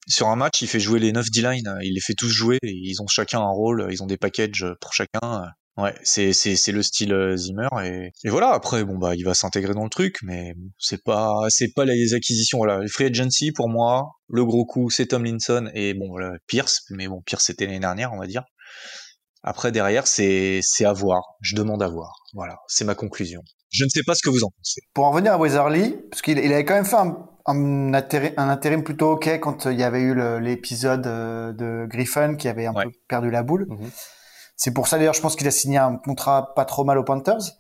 sur un match, il fait jouer les 9 D-line, il les fait tous jouer, ils ont chacun un rôle, ils ont des packages pour chacun. Ouais, c'est c'est c'est le style euh, Zimmer et, et voilà. Après, bon bah, il va s'intégrer dans le truc, mais c'est pas c'est pas les acquisitions. Voilà, les free agency pour moi, le gros coup c'est Tomlinson et bon voilà, Pierce, mais bon Pierce c'était l'année dernière, on va dire. Après derrière c'est c'est à voir. Je demande à voir. Voilà, c'est ma conclusion. Je ne sais pas ce que vous en pensez.
Pour en revenir à Weatherly, parce qu'il il avait quand même fait un, un, intérim, plutôt ok quand il y avait eu l'épisode euh, de Griffin qui avait un peu perdu la boule. Mhm. C'est pour ça d'ailleurs, je pense qu'il a signé un contrat pas trop mal aux Panthers.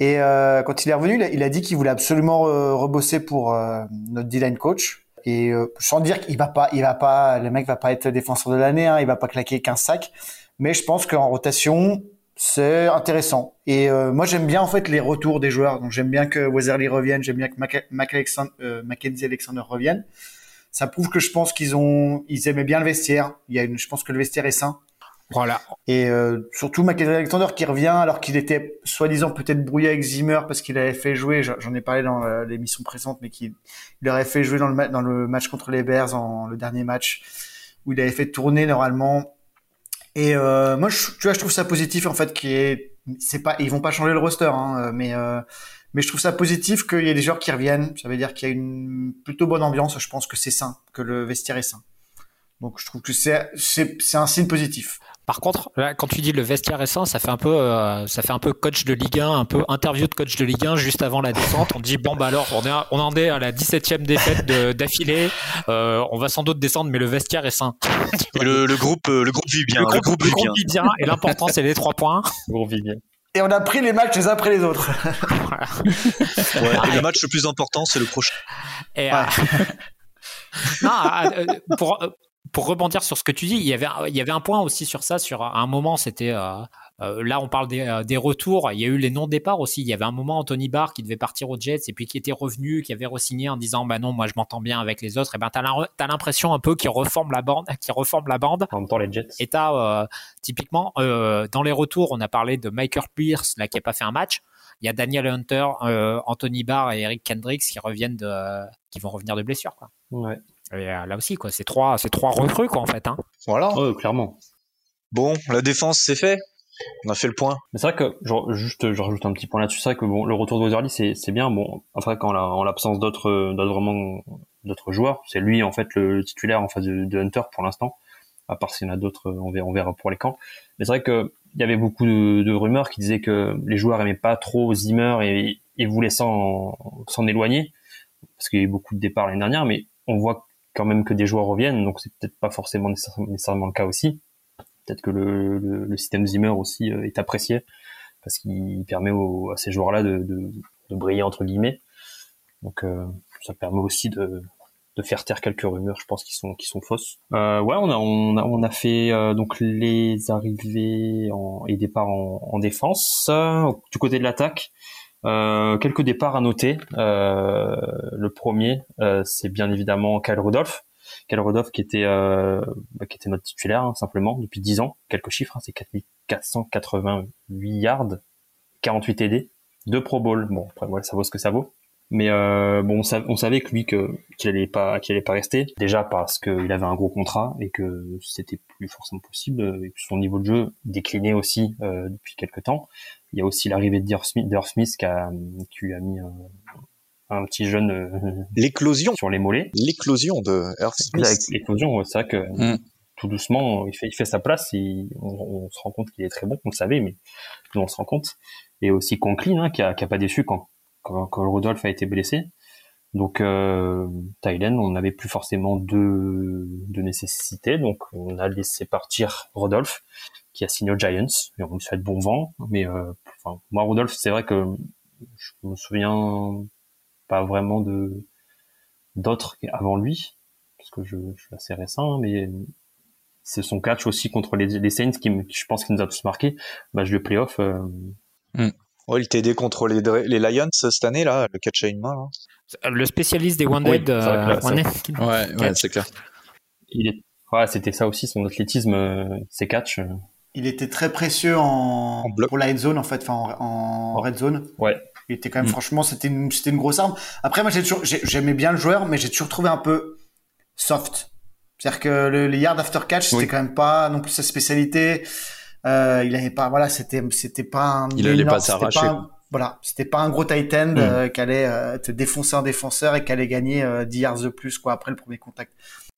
Et euh, quand il est revenu, il a, dit qu'il voulait absolument euh, rebosser pour notre D-line coach. Et sans dire qu'il va pas, il va pas, le mec va pas être défenseur de l'année, hein, il va pas claquer 15 sacs. Mais je pense qu'en rotation, c'est intéressant. Et euh, moi, j'aime bien en fait les retours des joueurs. Donc, j'aime bien que Weatherly revienne, j'aime bien que Mac euh, Mackenzie Alexander revienne. Ça prouve que je pense qu'ils ont, ils aimaient bien le vestiaire. Il y a une, je pense que le vestiaire est sain.
Voilà.
Et euh, surtout Mackenzie Alexander qui revient alors qu'il était soi-disant peut-être brouillé avec Zimmer parce qu'il avait fait jouer, j'en ai parlé dans euh, l'émission précédente, mais qu'il il aurait fait jouer dans le, dans le match contre les Bears, en le dernier match, où il avait fait tourner normalement et euh, moi, je, tu vois, je trouve ça positif en fait, qui est, c'est vont pas changer le roster, hein, mais euh, mais je trouve ça positif qu'il y ait des joueurs qui reviennent. Ça veut dire qu'il y a une plutôt bonne ambiance. Je pense que c'est sain, que le vestiaire est sain. Donc je trouve que c'est un signe positif.
Par contre, là, quand tu dis le vestiaire récent, ça fait un peu, euh, ça fait un peu coach de Ligue 1, un peu interview de coach de Ligue 1 juste avant la descente. On dit bon bah alors, on, est, on en est à la 17e défaite d'affilée. Euh, on va sans doute descendre, mais le vestiaire est sain.
le, le, groupe, euh, le groupe vit bien.
Le groupe, vit, bien. Et l'important c'est les trois points.
Le groupe vit bien.
Et on a pris les matchs les uns après les autres.
ouais, et le match le plus important, c'est le prochain.
Et, non, pour, pour rebondir sur ce que tu dis, il y avait, il y avait un point aussi sur ça. Sur un moment, c'était euh, euh, là, on parle des, euh, des, retours. Il y a eu les non-départs aussi. Il y avait un moment Anthony Barr qui devait partir aux Jets et puis qui était revenu, qui avait re-signé en disant bah non, moi je m'entends bien avec les autres. Et ben t'as l'impression un peu qu'il reforme la bande, qui reforme la bande.
En même temps, les Jets.
Et t'as typiquement dans les retours, on a parlé de Michael Pierce là qui a pas fait un match. Il y a Daniel Hunter, Anthony Barr et Eric Kendricks qui reviennent de, qui vont revenir de blessure. Quoi.
Ouais.
Euh, là aussi, quoi, c'est trois, c'est trois recrues, quoi, en fait. Hein.
Voilà.
clairement.
Bon, la défense, c'est fait. On a fait le point.
Mais c'est vrai que, genre, juste, je rajoute un petit point là-dessus. C'est vrai que bon, le retour de Weatherly, c'est, c'est bien. Bon, après, quand en l'absence d'autres, d'autres vraiment, d'autres joueurs, c'est lui, en fait, le titulaire en face de, Hunter pour l'instant. À part s'il y en a d'autres, on verra, on verra pour les camps. Mais c'est vrai que, il y avait beaucoup de, de, rumeurs qui disaient que les joueurs aimaient pas trop Zimmer et, et voulaient s'en, s'en éloigner. Parce qu'il y a eu beaucoup de départs l'année dernière, mais on voit quand même que des joueurs reviennent, donc c'est peut-être pas forcément nécessairement le cas aussi. Peut-être que le, le, le, système Zimmer aussi euh, est apprécié parce qu'il permet à ces joueurs-là de, de, de, briller entre guillemets. Donc euh, ça permet aussi de, de faire taire quelques rumeurs, je pense, qui sont qui sont fausses. Euh, ouais, on a on a on a fait euh, donc les arrivées en, et départs en, en défense. du côté de l'attaque, euh, quelques départs à noter. Euh, le premier, euh, c'est bien évidemment Kyle Rudolph. Kyle Rudolph qui était bah, qui était notre titulaire hein, simplement depuis 10 ans. Quelques chiffres, hein, c'est 4488 yards, 48 TD, deux Pro Bowl. Bon, après voilà, ça vaut ce que ça vaut. Mais euh, bon, on, savait que lui que qu'il allait pas qu'il allait pas rester. Déjà parce qu'il avait un gros contrat et que c'était plus forcément possible. Et que son niveau de jeu déclinait aussi euh, depuis quelques temps. Il y a aussi l'arrivée de Dior Smith, Smith qui, a, qui lui a mis un petit jeune euh,
l'éclosion
sur les mollets.
L'éclosion de Earth Smith.
L'éclosion, c'est vrai que mm. tout doucement, il fait, il fait sa place. Et on, se rend compte qu'il est très bon. On le savait, mais nous on se rend compte. Et aussi Conklin, hein, qui, a, qui a pas déçu quand quand, quand Rodolphe a été blessé. Donc euh, Thailand, on n'avait plus forcément de, de nécessité, donc on a laissé partir Rodolphe, qui a signé aux Giants, et on lui souhaite bon vent. Mais euh, enfin, moi, Rodolphe, c'est vrai que je me souviens pas vraiment de d'autres avant lui, parce que je, je, suis assez récent, mais c'est son catch aussi contre les, les Saints qui, je pense, qui nous a tous marqué. Match de playoff. Euh,
mm. Oh, il t'aidait contre les, les, Lions cette année, là, le catch à une main.
Le spécialiste des One Dead.
Euh, ouais, ouais c'est clair.
Il est... ouais, c'était ça aussi, son athlétisme, euh, ses catchs. Euh.
Il était très précieux en, pour la red zone, en fait, enfin, en, red zone.
Ouais.
Il était quand même, mm. franchement, c'était une, c'était une grosse arme. Après, moi, j'ai toujours, j'aimais bien le joueur, mais j'ai toujours trouvé un peu soft. C'est-à-dire que le, les yards after catch, c'était quand même pas non plus sa spécialité. Euh, il avait pas, voilà, c'était, c'était pas un.
Il allait pas s'arracher.
Voilà, c'était pas un gros tight end hmm. euh, qui allait euh, te défoncer un défenseur et qui allait gagner 10 yards de plus quoi après le premier contact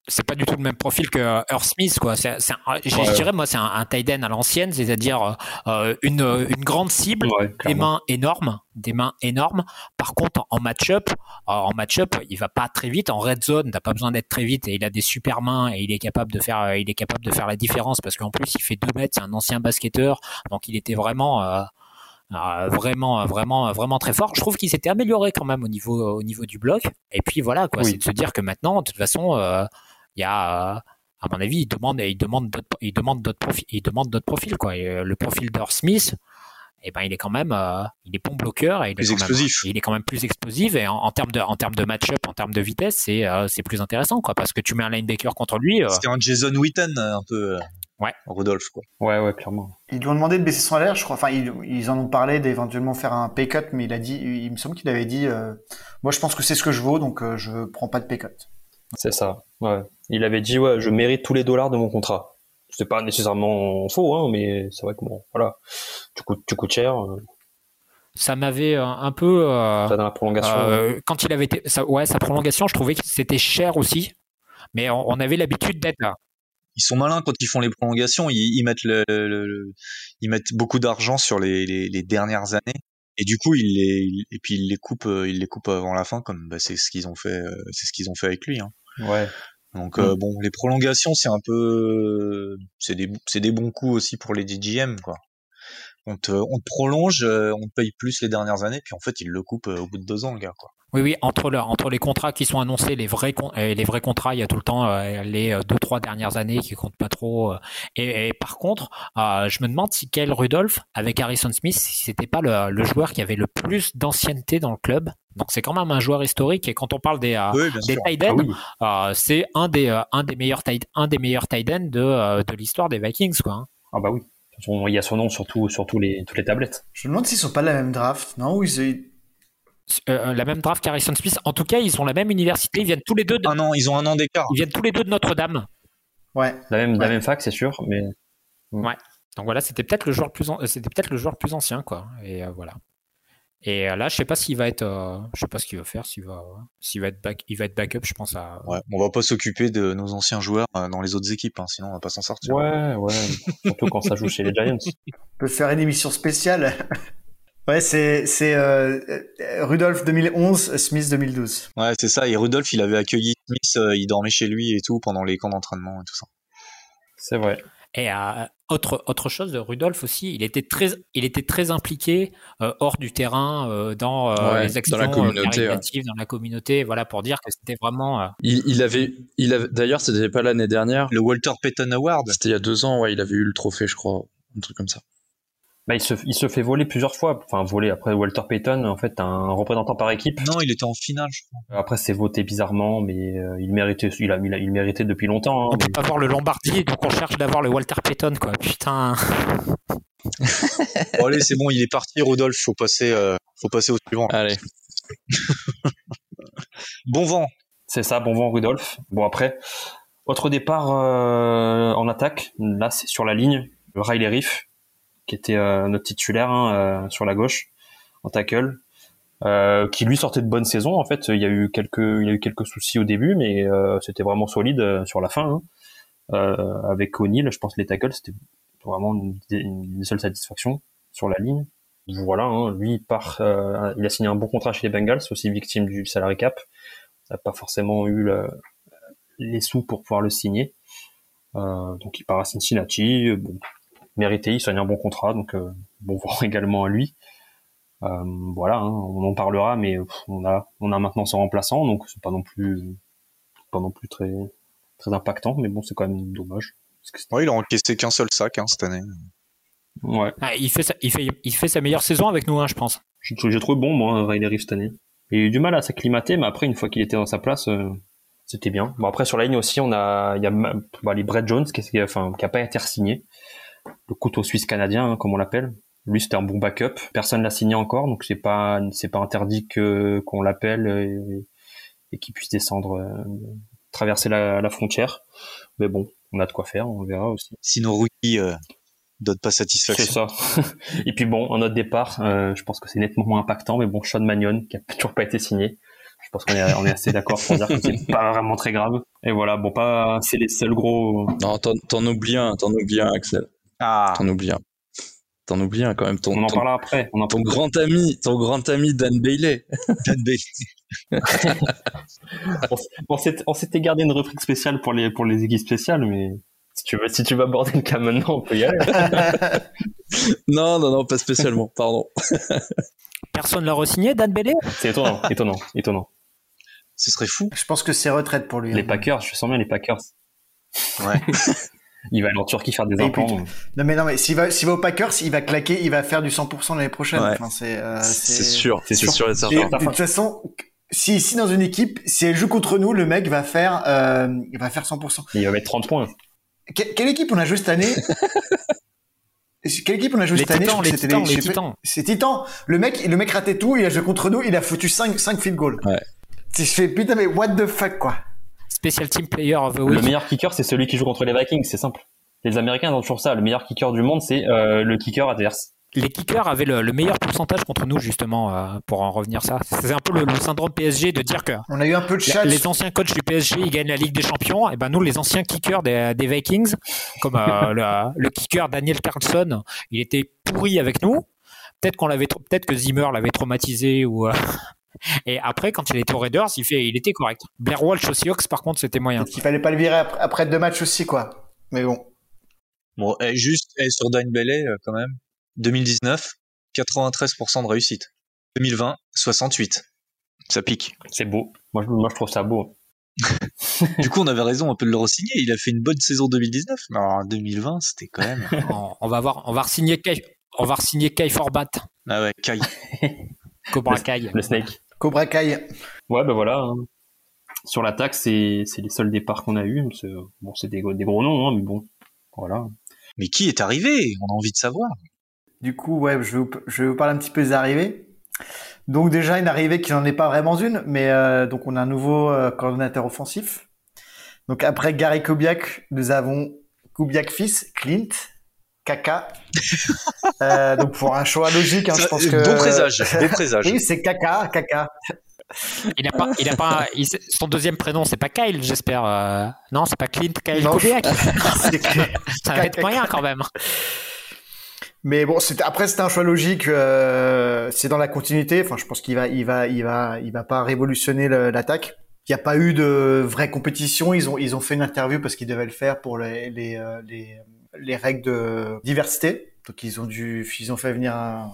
c'est pas du tout le même profil que Earth Smith quoi. C'est, c'est je, dirais moi c'est un, un tight end à l'ancienne, c'est-à-dire euh, une, une grande cible, des mains énormes, des mains énormes. Par contre en match-up, en match-up, il va pas très vite. En red zone, t'as pas besoin d'être très vite et il a des super mains et il est capable de faire, il est capable de faire la différence parce qu'en plus il fait 2 mètres, c'est un ancien basketteur, donc il était vraiment euh, euh, vraiment, vraiment, vraiment très fort. Je trouve qu'il s'était amélioré quand même au niveau, au niveau du bloc. Et puis voilà, quoi, c'est de se dire que maintenant, de toute façon, euh, il y a, à mon avis, il demande, il demande, il demande d'autres profils, il demande d'autres profils, quoi. Et, euh, le profil d'Or Smith, eh ben, il est quand même, euh, il est bon bloqueur et il
plus
est,
quand explosif.
Même, il est quand même plus explosif et en, termes de, en termes de match-up, en termes de vitesse, c'est, euh, c'est plus intéressant, quoi, parce que tu mets un linebacker contre lui.
C'était un Jason Witten un peu.
Ouais.
Rodolphe, quoi.
Ouais, ouais, clairement.
Ils lui ont demandé de baisser son salaire, je crois. Enfin, ils, en ont parlé d'éventuellement faire un pay cut, mais il a dit, il me semble qu'il avait dit, moi, je pense que c'est ce que je vaux, donc je prends pas de pay cut.
C'est ça. Ouais. Il avait dit ouais, je mérite tous les dollars de mon contrat. C'est pas nécessairement faux, hein, mais c'est vrai que bon, voilà, tu coûtes, tu coûtes cher. Euh.
Ça m'avait euh, un peu. Euh,
ça dans la prolongation.
quand il avait été, ouais, sa prolongation, je trouvais que c'était cher aussi, mais on, avait l'habitude d'être là.
Ils sont malins quand ils font les prolongations. Ils, mettent le, ils mettent beaucoup d'argent sur les, les, dernières années et du coup ils les et puis ils les coupent ils les coupent avant la fin comme bah, c'est ce qu'ils ont fait c'est ce qu'ils ont fait avec lui hein.
ouais
donc euh, bon, les prolongations, c'est un peu, c'est des, c'est des bons coups aussi pour les DGM quoi. On te, on te prolonge, euh, on te paye plus les dernières années, puis en fait ils le coupent euh, au bout de deux ans, le gars quoi.
Oui, oui, entre, le, entre les contrats qui sont annoncés, les vrais, les vrais contrats, il y a tout le temps les deux, trois dernières années qui comptent pas trop. Et, par contre, je me demande si Kyle Rudolph, avec Harrison Smith, si c'était pas le, le, joueur qui avait le plus d'ancienneté dans le club. Donc c'est quand même un joueur historique et quand on parle des, euh, des tight ah euh, c'est un des euh, un des meilleurs tight un des meilleurs tight de de l'histoire des Vikings quoi. Hein.
Ah bah oui. Il y a son nom sur, sur tous les, toutes les tablettes.
Je me demande s'ils sont pas la même draft, non ils...
la même draft qu'Harrison Smith. En tout cas, ils ont la même université. Ils viennent tous les deux. De...
Un an, ils ont un an d'écart.
Ils viennent tous les deux de Notre-Dame.
Ouais.
La même, la même fac, c'est sûr, mais.
Ouais. Donc voilà, c'était peut-être le joueur plus, c'était peut-être le joueur plus ancien, quoi. Et voilà. Et euh, là, je sais pas s'il va être, euh, je sais pas ce qu'il va faire, s'il va, s'il va être back, il va être backup, je pense à.
Ouais, on va pas s'occuper de nos anciens joueurs euh, dans les autres équipes, hein, sinon on va pas s'en sortir.
Ouais, ouais. Surtout quand ça joue chez les Giants.
On peut faire une émission spéciale. ouais, c'est c'est Rudolph 2011, Smith 2012.
Ouais, c'est ça. Et Rudolph, il avait accueilli Smith, il dormait chez lui et tout pendant les camps d'entraînement et tout ça.
C'est vrai.
Et euh, autre autre chose de Rudolph aussi, il était très il était très impliqué euh, hors du terrain euh, dans les actions dans la communauté, dans la communauté, voilà pour dire que c'était vraiment.
Il, il, avait il avait d'ailleurs c'était pas l'année dernière.
Le Walter Payton Award.
C'était il y a deux ans, ouais, il avait eu le trophée, je crois, un truc comme ça.
Bah, il, se, il se fait voler plusieurs fois. Enfin, voler. Après, Walter Payton, en fait, un représentant par équipe.
Non, il était en finale, je crois.
Après, c'est voté bizarrement, mais euh, il méritait, il a, il, méritait depuis longtemps. Hein,
on peut pas voir le Lombardier, donc on cherche d'avoir le Walter Payton, quoi. Putain.
bon, allez, c'est bon, il est parti, Rodolphe. Faut passer, euh, faut passer au suivant.
Allez.
bon vent.
C'est ça, bon vent Rudolph. Bon après, autre départ euh, en attaque. Là, c'est sur la ligne. Riley Riff, qui était euh, notre titulaire hein, euh, sur la gauche en tackle, qui lui sortait de bonne saison. En fait, il y a eu quelques, il y a eu quelques soucis au début, mais c'était vraiment solide sur la fin. Hein. avec O'Neill, je pense que les tackles c'était vraiment une, une, seule satisfaction sur la ligne. Voilà, hein, lui part, il a signé un bon contrat chez les Bengals, aussi victime du salary cap. N'a pas forcément eu le, les sous pour pouvoir le signer. Euh, donc il part à Cincinnati, euh, bon, mérité, il signe un bon contrat, donc euh, bon voir également à lui. voilà, hein, on en parlera, mais on a on a maintenant son remplaçant, donc c'est pas non plus pas non plus très très impactant, mais bon c'est quand même dommage.
il a encaissé qu'un seul sac hein, cette année.
Ouais.
Ah, il fait sa, il fait il fait sa meilleure saison avec nous, hein, je pense.
J'ai trouvé bon moi Riley Reef cette année. Il a eu du mal à s'acclimater, mais après une fois qu'il était dans sa place, c'était bien. Bon après sur la ligne aussi on a il y a bah, les Brett Jones qui, qui, enfin, qui a pas été signé, le couteau suisse canadien hein, comme on l'appelle. Lui c'était un bon backup. Personne l'a signé encore donc c'est pas c'est pas interdit que qu'on l'appelle et, et qu'il puisse descendre euh, traverser la, la, frontière. Mais bon on a de quoi faire on verra aussi.
Si nos rookies euh, donnent pas satisfaction.
C'est ça. et puis bon en notre départ euh, je pense que c'est nettement moins impactant mais bon Sean Magnon qui a toujours pas été signé je pense qu'on est, on est assez d'accord pour dire que c'est pas vraiment très grave. Et voilà, bon, pas, c'est les seuls gros.
Non, t'en oublies un, t'en oublies un, Axel.
Ah.
T'en oublies un. T'en oublies un quand même. Ton,
on en parlera après. On
en ton grand ami, ton grand ami Dan Bailey.
Dan Bailey.
on s'était gardé une rubrique spéciale pour les, pour les équipes spéciales, mais si tu veux, si tu veux aborder le cas maintenant, on peut y aller.
non, non, non, pas spécialement, pardon.
Personne l'a re-signé, Dan Bailey?
C'est étonnant, étonnant, étonnant.
Ce serait fou.
Je pense que c'est retraite pour lui.
Les hein. Packers, je sens bien les Packers.
Ouais.
il va aller en Turquie faire des implants.
Non mais non mais s'il va s'il va aux Packers, il va claquer, il va faire du 100% l'année prochaine. Enfin, c'est
euh, sûr, c'est sûr et
certain. De toute façon, si ici dans une équipe, si elle joue contre nous, le mec va faire euh, il va faire 100%.
Il va mettre 30 points.
quelle équipe on a joué cette année? Quelle équipe on a joué
cette
année?
Les titans, les titans.
C'est Titan. Le mec, le mec ratait tout, il a joué contre nous, il a foutu 5, 5 field goals.
Ouais.
Je fais putain, mais what the fuck, quoi?
Special Team Player of the Week.
Le meilleur kicker, c'est celui qui joue contre les Vikings, c'est simple. Les Américains ont toujours ça. Le meilleur kicker du monde, c'est euh, le kicker adverse.
Les kickers avaient le, meilleur pourcentage contre nous, justement, euh, pour en revenir ça. C'est un peu le, syndrome PSG de dire que.
On a eu un peu de chat.
Les anciens coachs du PSG, ils gagnent la Ligue des Champions. Et ben nous, les anciens kickers des, Vikings, comme euh, le, kicker Daniel Carlson, il était pourri avec nous. Peut-être qu'on l'avait, peut-être que Zimmer l'avait traumatisé ou et après, quand il était aux Raiders, il, fait, il était correct. Blair Walsh aux Seahawks, par contre, c'était moyen.
Il fallait pas le virer après, deux matchs aussi, quoi. Mais bon.
Bon, et juste et sur Dan Bailey, euh, quand même. 2019, 93% de réussite. 2020, 68. Ça pique.
C'est beau. Moi je, moi, je trouve ça beau.
du coup, on avait raison on peut le re-signer. Il a fait une bonne saison 2019, mais en 2020, c'était quand même.
on, va voir, on va re-signer Kai, on va re-signer Kai Forbat.
Ah ouais, Kai.
Cobra Kai.
Le Snake.
Cobra Kai.
Ouais, ben voilà. Hein. Sur l'attaque, c'est les seuls départs qu'on a eu. Bon, c'est des, des, gros noms, hein, mais bon, voilà.
Mais qui est arrivé? On a envie de savoir.
Du coup, ouais, je vais vous, je vais vous parler un petit peu des arrivées. Donc déjà une arrivée qui n'en est pas vraiment une, mais euh, donc on a un nouveau euh, coordonnateur offensif. Donc après Gary Kubiak, nous avons Kubiak fils, Clint, Kaka. euh, donc pour un choix logique, hein, je pense que
bon présage, bon présage.
oui, c'est Kaka, Kaka.
Il a pas, il a pas, son deuxième prénom, c'est pas Kyle, j'espère. Euh... Non, c'est pas Clint Kyle Kubiak. Ça va être moyen quand même.
Mais bon, c'était après c'était un choix logique. Euh, c'est dans la continuité. Enfin, je pense qu'il va, il va, il va, il va pas révolutionner l'attaque. Il n'y a pas eu de vraie compétition. Ils ont, ils ont fait une interview parce qu'ils devaient le faire pour les, les, les, les règles de diversité. Donc ils ont dû, ils ont fait venir un,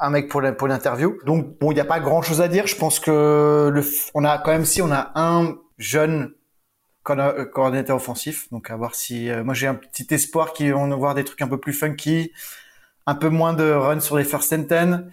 un mec pour l'interview. Donc bon, il n'y a pas grand chose à dire. Je pense que le, on a quand même si on a un jeune euh, coordinateur offensif. Donc à voir si euh, moi j'ai un petit espoir qu'ils vont voir des trucs un peu plus funky, un peu moins de run sur les first and ten.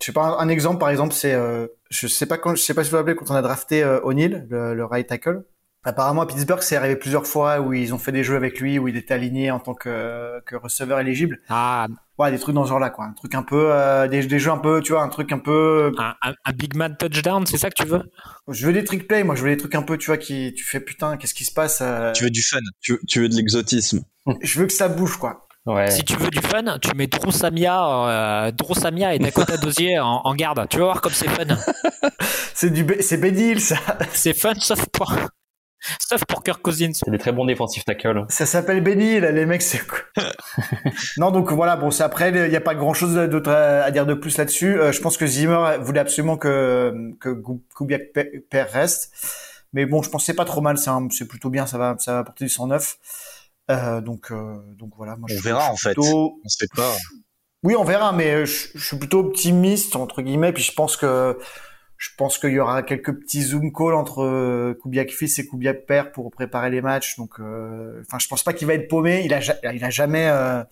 Je sais pas un, exemple par exemple c'est euh, je sais pas quand je sais pas si vous vous rappelez quand on a drafté O'Neill le, le, right tackle. Apparemment à Pittsburgh c'est arrivé plusieurs fois où ils ont fait des jeux avec lui où il était aligné en tant que, que receveur éligible.
Ah
Ouais, des trucs dans ce genre-là, quoi. Un truc un peu, euh, des, des jeux un peu, tu vois, un truc un peu.
Un, un, un big man touchdown, c'est ça que tu veux?
Je veux des trick play, moi. Je veux des trucs un peu, tu vois, qui, tu fais putain, qu'est-ce qui se passe euh,
Tu veux du fun.
Tu, tu veux de l'exotisme.
Je veux que ça bouge, quoi.
Ouais.
Si tu veux du fun, tu mets Drew Samia, euh, Drew Samia et Dakota Dozier en, en garde. Tu vas voir comme c'est fun.
C'est du, c'est ça.
C'est fun sauf pour, sauf pour Kirk Cousins.
C'est des très bons défensifs tackles.
Ça s'appelle Benny les mecs, c'est quoi Non, donc voilà, bon, c'est après, il n'y a pas grand chose d'autre à, dire de plus là-dessus. Euh, je pense que Zimmer voulait absolument que, que Kubiak Père reste. Mais bon, je pense que c'est pas trop mal, c'est un- c'est plutôt bien, ça va, ça va apporter du 109. Euh, donc, euh, donc voilà. Moi,
On
je-
verra,
je
en fait.
plutôt-
On se fait pas.
Oui, on verra, mais je, je suis plutôt optimiste entre guillemets. Puis je pense que je pense qu'il y aura quelques petits zoom calls entre euh, Kubiak fils et Kubiak père pour préparer les matchs. Donc, euh, enfin, je pense pas qu'il va être paumé. Il a, ja- il a jamais, euh,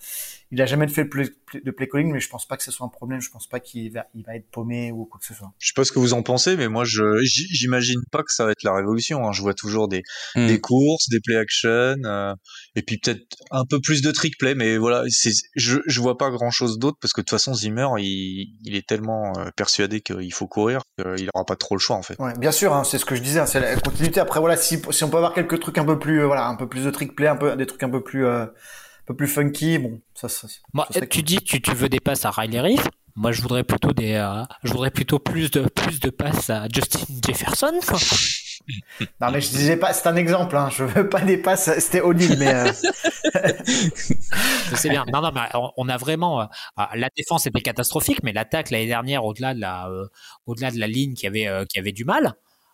il a jamais fait de play, de play calling, mais je pense pas que ce soit un problème. Je pense pas qu'il va, il va être paumé ou quoi que ce soit.
Je sais pas ce que vous en pensez, mais moi, je j'imagine pas que ça va être la révolution. hein. Je vois toujours des,
Hmm.
des courses, des play action, euh, et puis peut-être un peu plus de trick play. Mais voilà, c'est, je, je vois pas grand chose d'autre parce que de toute façon, Zimmer, il, il est tellement euh, persuadé qu'il faut courir qu'il aura pas trop le choix en fait.
Ouais, bien sûr, hein, c'est ce que je disais, hein, c'est la continuité. Après, voilà, si, si on peut avoir quelques trucs un peu plus, euh, voilà, un peu plus de trick play, un peu, des trucs un peu plus, euh, un peu plus funky, bon, ça, ça,
Moi, tu dis tu, tu veux des passes à Riley Reef. Moi, je voudrais plutôt des, euh, je voudrais plutôt plus de plus de passes à Justin Jefferson. Quoi.
Non mais je disais pas, c'est un exemple, hein. je veux pas des passes, c'était O'Neal, mais euh,
Je sais bien. Non, non, mais on, a vraiment euh, ah, la défense était catastrophique, mais l'attaque l'année dernière, au-delà de la, euh, au-delà de la ligne qui avait euh, qui avait du mal,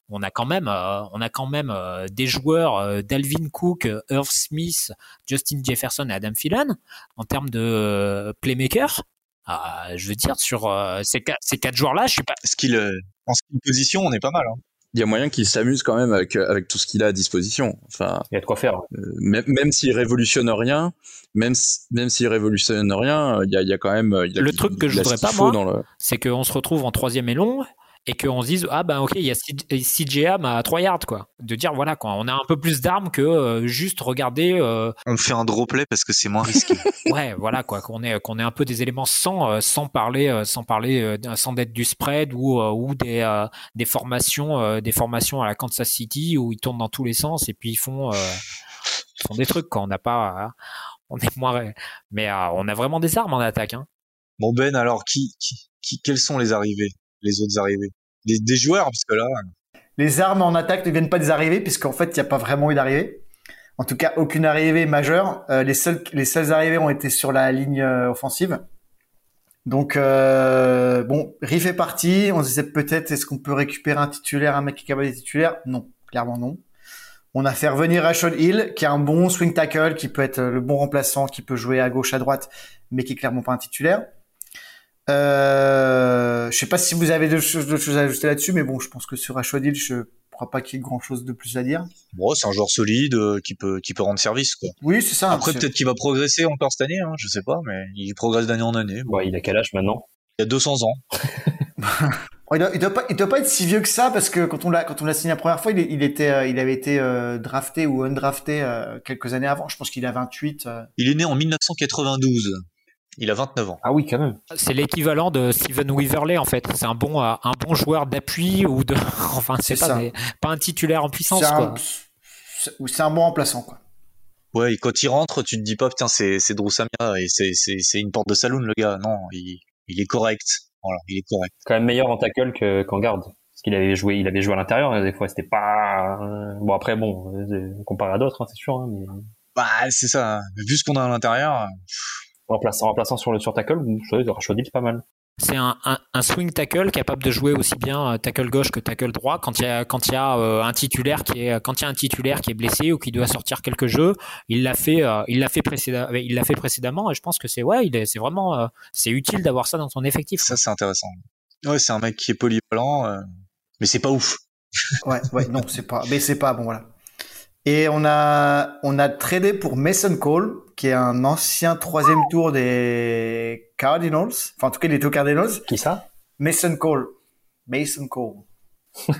on a quand même, euh, on a quand même euh, des joueurs euh, Dalvin Cook, Irv Smith, Justin Jefferson et Adam Thielen en termes de euh, playmaker. Ah, je veux dire sur euh, ces, quatre- ces quatre joueurs-là, je suis pas.
Skill, euh, en skill position, on est pas mal. Hein.
Il y a moyen qu'il s'amuse quand même avec, avec tout ce qu'il a à disposition. Enfin,
Il y a de quoi faire.
euh, même, même s'il révolutionne rien, même, si- même s'il révolutionne rien, il y a, il y a quand même. il a-
Le truc que je voudrais pas, moi,
le-
c'est qu'on se retrouve en troisième et long et qu'on se dise ah ben ok il y a CJM à 3 yards quoi de dire voilà quoi on a un peu plus d'armes que euh, juste regarder euh,
On fait un draw play parce que c'est moins risqué.
ouais voilà quoi qu'on ait qu'on ait un peu des éléments sans euh, sans parler euh, sans parler euh, sans d'être du spread ou ou des euh, des formations euh, des formations à la Kansas City où ils tournent dans tous les sens et puis ils font euh, ils font des trucs quoi on n'a pas euh, on est moins mais euh, on a vraiment des armes en attaque hein.
bon Ben, alors qui, qui, qui, quelles sont les arrivées, les autres arrivées, des, des joueurs parce que là,
les armes en attaque ne viennent pas des arrivées, puisqu'en fait, il n'y a pas vraiment eu d'arrivée. En tout cas, aucune arrivée majeure. Euh, les seuls, les seules arrivées ont été sur la ligne euh, offensive. Donc, euh, bon, Riff est parti. On se disait peut-être, est-ce qu'on peut récupérer un titulaire, un mec qui est capable d'être titulaire? Non, clairement non. On a fait revenir Rashad Hill, qui est un bon swing tackle, qui peut être le bon remplaçant, qui peut jouer à gauche, à droite, mais qui est clairement pas un titulaire. Euh, je sais pas si vous avez d'autres choses, d'autres choses à ajouter là-dessus, mais bon, je pense que sur Rashad Hill, je crois pas qu'il y ait grand-chose de plus à dire.
bon, c'est un joueur solide euh, qui peut, qui peut rendre service quoi.
Oui, c'est ça.
Après peut-être qu'il va progresser encore cette année, hein, je sais pas, mais il progresse d'année en année. Bon,
Ouais, il a quel âge maintenant?
Il a 200 ans.
Il, doit, il doit pas, il doit pas être si vieux que ça parce que quand on l'a, quand on l'a signé la première fois, il, était, euh, il avait été euh, drafté ou undrafté euh, quelques années avant. Je pense qu'il a 28. euh.
Il est né en 1992. Il a 29 ans.
Ah oui, quand même.
C'est l'équivalent de Steven Weaverley en fait. C'est un bon euh, un bon joueur d'appui ou de enfin c'est pas mais pas un titulaire en puissance
C'est un,
quoi.
c'est- ou c'est un bon remplaçant quoi.
Ouais, et quand il rentre, tu te dis pas putain c'est c'est Drew Samia et c'est c'est c'est une porte de saloon le gars. Non, il il est correct. Voilà, il est correct.
Quand même meilleur en tackle que- qu'en garde. Parce qu'il avait joué, il avait joué à l'intérieur, des fois c'était pas. euh, Bon après bon, euh, comparé à d'autres, hein, c'est sûr. Hein, mais
Bah c'est ça. Vu ce qu'on a à l'intérieur,
remplaçant, remplaçant sur le sur tackle, je sais, Rashad Hill, c'est pas mal.
C'est un, un, un swing tackle capable de jouer aussi bien euh, tackle gauche que tackle droit quand il y a quand il y a euh, un titulaire qui est quand il y a un titulaire qui est blessé ou qui doit sortir quelques jeux, il l'a fait euh, il l'a fait précédemment il l'a fait précédemment et je pense que c'est ouais, il est c'est vraiment euh, c'est utile d'avoir ça dans son effectif.
ça c'est intéressant. Ouais, c'est un mec qui est polyvalent, euh, mais c'est pas ouf.
Ouais, ouais, non, c'est pas, mais c'est pas bon, voilà. Et on a, on a tradé pour Mason Cole, qui est un ancien troisième tour des Cardinals. Enfin, en tout cas, il était aux Cardinals.
Qui ça?
Mason Cole. Mason Cole.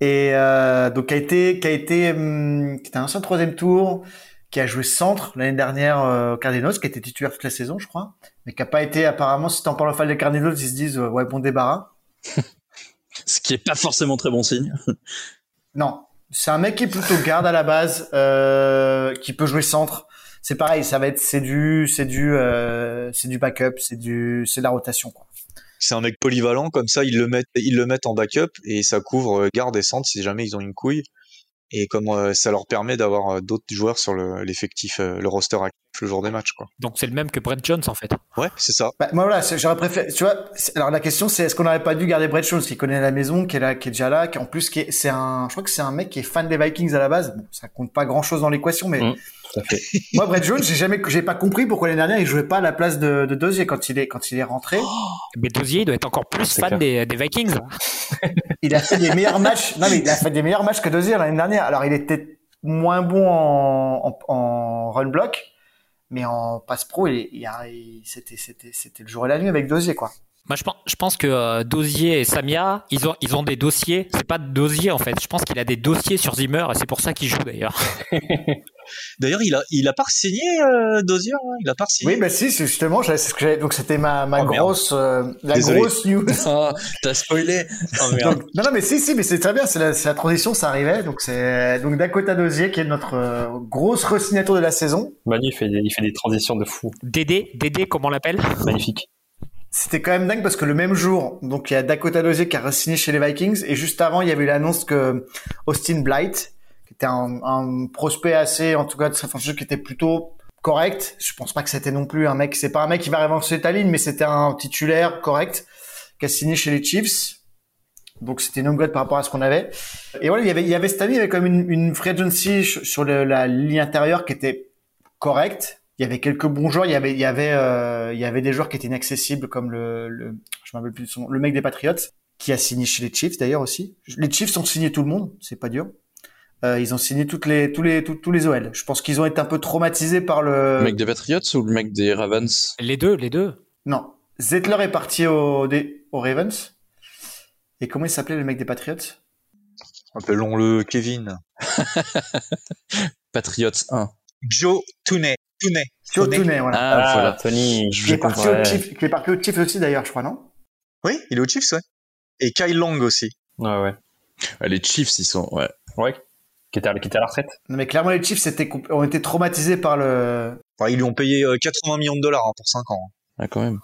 Et euh, donc, qui a été, qui a été, hum, qui était un ancien troisième tour, qui a joué centre l'année dernière euh, au Cardinals, qui était titulaire toute la saison, je crois, mais qui a pas été apparemment. Si t'en parles au fan des Cardinals, ils se disent euh, ouais bon débarras.
Ce qui est pas forcément très bon signe.
Non, c'est un mec qui est plutôt garde à la base, euh, qui peut jouer centre. C'est pareil, ça va être c'est du c'est du euh, backup, c'est du c'est de la rotation.
C'est un mec polyvalent, comme ça, ils le mettent, ils le mettent en backup et ça couvre euh, garde et centre si jamais ils ont une couille. Et comme euh, ça leur permet d'avoir euh, d'autres joueurs sur le- l'effectif, euh, le roster actif le jour des matchs, quoi.
Donc c'est le même que Brett Jones en fait.
Ouais, c'est ça.
Bah, moi voilà, c'est- j'aurais préféré. Tu vois, alors la question c'est est-ce qu'on n'aurait pas dû garder Brett Jones qui connaît la maison, qui est là, qui est déjà là, qui en plus qui est, c'est un, je crois que c'est un mec qui est fan des Vikings à la base. Bon, ça compte pas grand chose dans l'équation, mais
Mm. Tout à fait.
moi Brett Jones, j'ai jamais, j'ai pas compris pourquoi l'année dernière il jouait pas à la place de, de Dozier quand il est quand il est rentré.
Mais Dozier il doit être encore plus fan des, des Vikings.
Il a fait des meilleurs matchs. Non mais il a fait des meilleurs matchs que Dozier l'année dernière. Alors il était moins bon en, en, en run block, mais en passe pro, il, il a- il- c'était c'était c'était le jour et la nuit avec Dozier quoi.
Moi, je pense, je pense que euh, Dozier et Samia, ils ont, ils ont des dossiers. C'est pas Dozier en fait. Je pense qu'il a des dossiers sur Zimmer et c'est pour ça qu'il joue d'ailleurs.
D'ailleurs, il a, il a pas signé euh, Dozier, hein? Il a pas signé?
Oui, bah si, c'est justement, ce donc c'était ma, ma
Oh,
grosse, euh, la
Désolé.
grosse news.
Ah, t'as spoilé. Oh
Donc, non, non, mais si, si, mais c'est très bien, c'est la, c'est la transition, ça arrivait. Donc c'est donc Dakota Dozier qui est notre euh, grosse re-signature de la saison.
Manu il fait des, il fait des transitions de fou.
Dédé, Dédé, comment on l'appelle?
Magnifique.
C'était quand même dingue parce que le même jour, donc il y a Dakota Dozier qui a re-signé chez les Vikings et juste avant, il y avait l'annonce que Austin Blight, qui était un, un prospect assez, en tout cas de sa franchise, qui était plutôt correct. Je pense pas que c'était non plus un mec, c'est pas un mec qui va avancer ta ligne, mais c'était un titulaire correct qui a signé chez les Chiefs. Donc c'était une upgrade par rapport à ce qu'on avait. Et voilà, il y avait, il y avait cette année, il y avait quand même une, une free agency sur la ligne intérieure qui était correcte. Il y avait quelques bons joueurs. Il y avait, il y avait, euh, il y avait des joueurs qui étaient inaccessibles comme le, le je me rappelle plus de son nom, le mec des Patriots qui a signé chez les Chiefs d'ailleurs aussi. Les Chiefs ont signé tout le monde, c'est pas dur. Euh, ils ont signé toutes les, tous les, tous, tous les OL. Je pense qu'ils ont été un peu traumatisés par le.
Le mec des Patriots ou le mec des Ravens?
Les deux, les deux.
Non, Zettler est parti au, des, au Ravens. Et comment il s'appelait le mec des Patriots?
Appelons-le Kevin.
Patriots 1.
Joe Tooney. Tooney.
Joe
Tooney.
Tooney, voilà.
Ah, voilà.
Tony.
Qui est parti au Chiefs, qui est parti au Chiefs aussi d'ailleurs, je crois, non?
Oui, il est au Chiefs, ouais. Et Kyle Long aussi.
Ouais, ouais.
Les Chiefs, ils sont. Ouais.
Ouais. Qui était à, qui était à la retraite.
Non, mais clairement les Chiefs étaient, ont été traumatisés par le.
Enfin, ils lui ont payé euh, 80 millions de dollars hein, pour 5 ans.
Ah, quand même.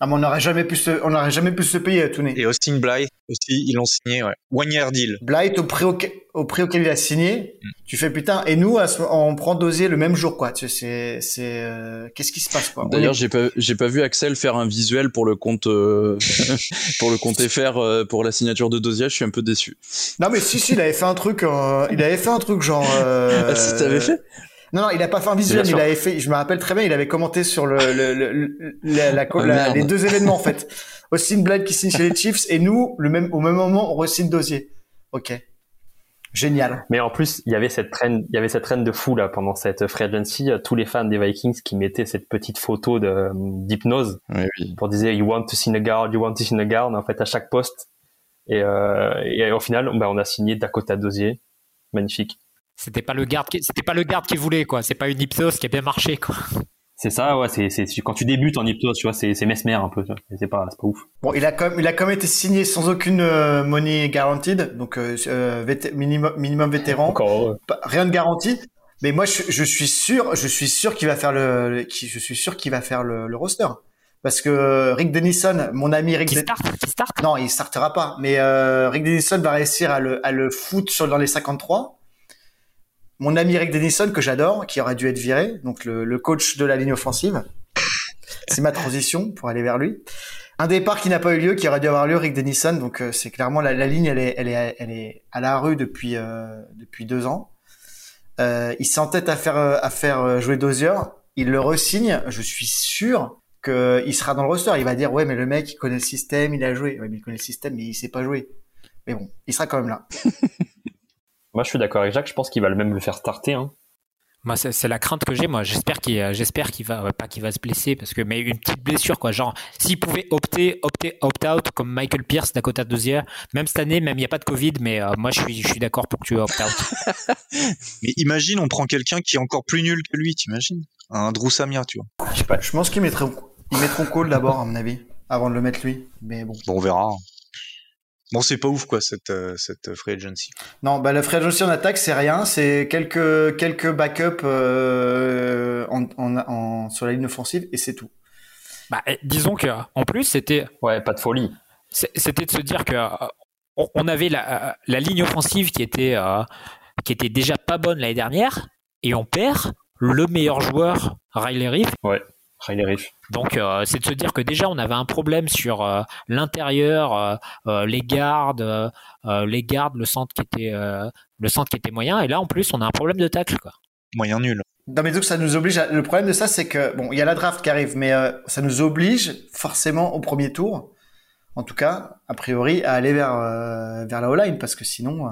Ah, mais on n'aurait jamais pu se, on n'aurait jamais pu se payer à Tooney.
Et Austin Blythe aussi, ils l'ont signé, ouais. One year deal.
Blight au prix, auquel, au prix auquel il a signé, tu fais putain. Et nous, on prend Dozier le même jour, quoi. Tu sais, c'est, c'est, euh, qu'est-ce qui se passe, quoi?
D'ailleurs,
est-
j'ai pas, j'ai pas vu Axel faire un visuel pour le compte, euh, pour le compte FR euh, pour la signature de Dozier. Je suis un peu déçu.
non mais si, si, il avait fait un truc, euh, il avait fait un truc genre. Euh...
Ah, si t'avais fait?
Non, non, il a pas fait un visuel, il avait fait. Je me rappelle très bien, il avait commenté sur le, le, le- le- la, la-
Oh,
la- les deux événements en fait. Austin Blight qui signe chez les Chiefs et nous, le même, au même moment, on re-signe Dozier. Ok, génial.
Mais en plus, il y avait cette traîne, il y avait cette traîne de fou là pendant cette free agency. euh, Tous les fans des Vikings qui mettaient cette petite photo de d'hypnose
Oui, oui.
pour dire you want to sign a guard, you want to sign a guard en fait à chaque poste. Et, euh, et au final, bah, on a signé Dakota Dozier, magnifique.
C'était pas le garde, qui- c'était pas le garde qui voulait quoi. C'est pas une hypnose qui a bien marché quoi.
C'est ça, ouais. C'est, c'est quand tu débutes en hypnose, tu vois, c'est, c'est mesmer un peu. C'est pas, c'est pas ouf.
Bon, il a quand même, il a quand même été signé sans aucune euh, money guaranteed, donc euh, euh, vété- minimum, minimum vétéran.
Encore.
Pas- rien de garanti. Mais moi, je, je suis sûr, je suis sûr qu'il va faire le, le- qui- je suis sûr qu'il va faire le, le roster. Parce que Rick Denison, mon ami Rick,
Qui
Den-
start, qui start?
non, il startera pas. Mais euh, Rick Denison va réussir à le, à le foutre sur, dans les 53. Mon ami Rick Denison, que j'adore, qui aurait dû être viré, donc le, coach de la ligne offensive. C'est ma transition pour aller vers lui. Un départ qui n'a pas eu lieu, qui aurait dû avoir lieu, Rick Denison. Donc euh, c'est clairement la, ligne, elle est, à la rue depuis euh, deux ans. Euh, il s'entête à faire jouer Dozier. Il le resigne. Je suis sûr qu'il sera dans le roster. Il va dire ouais mais le mec il connaît le système, il a joué. Ouais mais il connaît le système mais il sait pas jouer. Mais bon, il sera quand même là.
Moi, je suis d'accord avec Jacques. Je pense qu'il va le même le faire starter. Hein.
Moi, c'est la crainte que j'ai. Moi, j'espère qu'il, j'espère qu'il va, pas qu'il va se blesser, parce que mais une petite blessure, quoi. Genre, s'il pouvait opter, opter, opt-out comme Michael Pierce Dakota Dozier, même cette année, même il n'y a pas de Covid, mais euh, moi, je suis, je suis d'accord pour que tu opt-out.
mais imagine, on prend quelqu'un qui est encore plus nul que lui, t'imagines? Un Drew Samia, tu vois.
Je sais pas. Je pense qu'ils mettront, ils mettront Cole d'abord, à mon avis, avant de le mettre lui. Mais bon.
Bon, on verra. Bon, c'est pas ouf quoi cette euh, cette free agency.
Non, bah la free agency en attaque c'est rien, c'est quelques quelques backups euh, en, en, en, sur la ligne offensive et c'est tout.
Bah, disons que en plus c'était
ouais pas de folie.
C'était de se dire que on avait la, la ligne offensive qui était euh, qui était déjà pas bonne l'année dernière et on perd le meilleur joueur Riley Reef.
Ouais.
Donc euh, c'est de se dire que déjà on avait un problème sur euh, l'intérieur, euh, les gardes, les gardes, le centre qui était le centre qui était moyen, et là en plus on a un problème de tacle quoi.
Moyen nul.
Non mais donc ça nous oblige. Le problème de ça c'est que bon il y a la draft qui arrive, mais ça nous oblige forcément au premier tour, en tout cas a priori à aller vers vers la O-line parce que sinon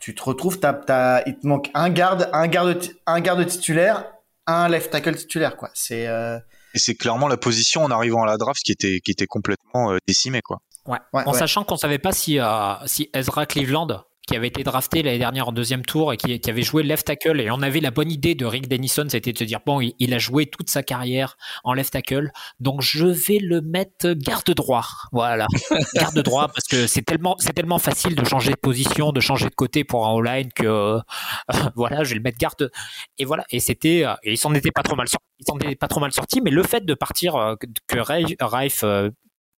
tu te retrouves, t'as, il te manque un garde, un garde, un garde titulaire un left tackle titulaire, quoi. C'est euh,
et c'est clairement la position en arrivant à la draft qui était qui était complètement euh, décimée, quoi.
Ouais. en sachant qu'on savait pas si euh, si Ezra Cleveland qui avait été drafté l'année dernière en deuxième tour et qui, avait joué left tackle. Et on avait la bonne idée de Rick Denison, c'était de se dire bon, il, a joué toute sa carrière en left tackle, donc je vais le mettre garde droit. Voilà, garde droit parce que c'est tellement c'est tellement facile de changer de position, de changer de côté pour un all-line que euh, voilà, je vais le mettre garde. Et voilà, et c'était euh, et il s'en était pas trop mal sorti. Il s'en était pas trop mal mais le fait de partir euh, que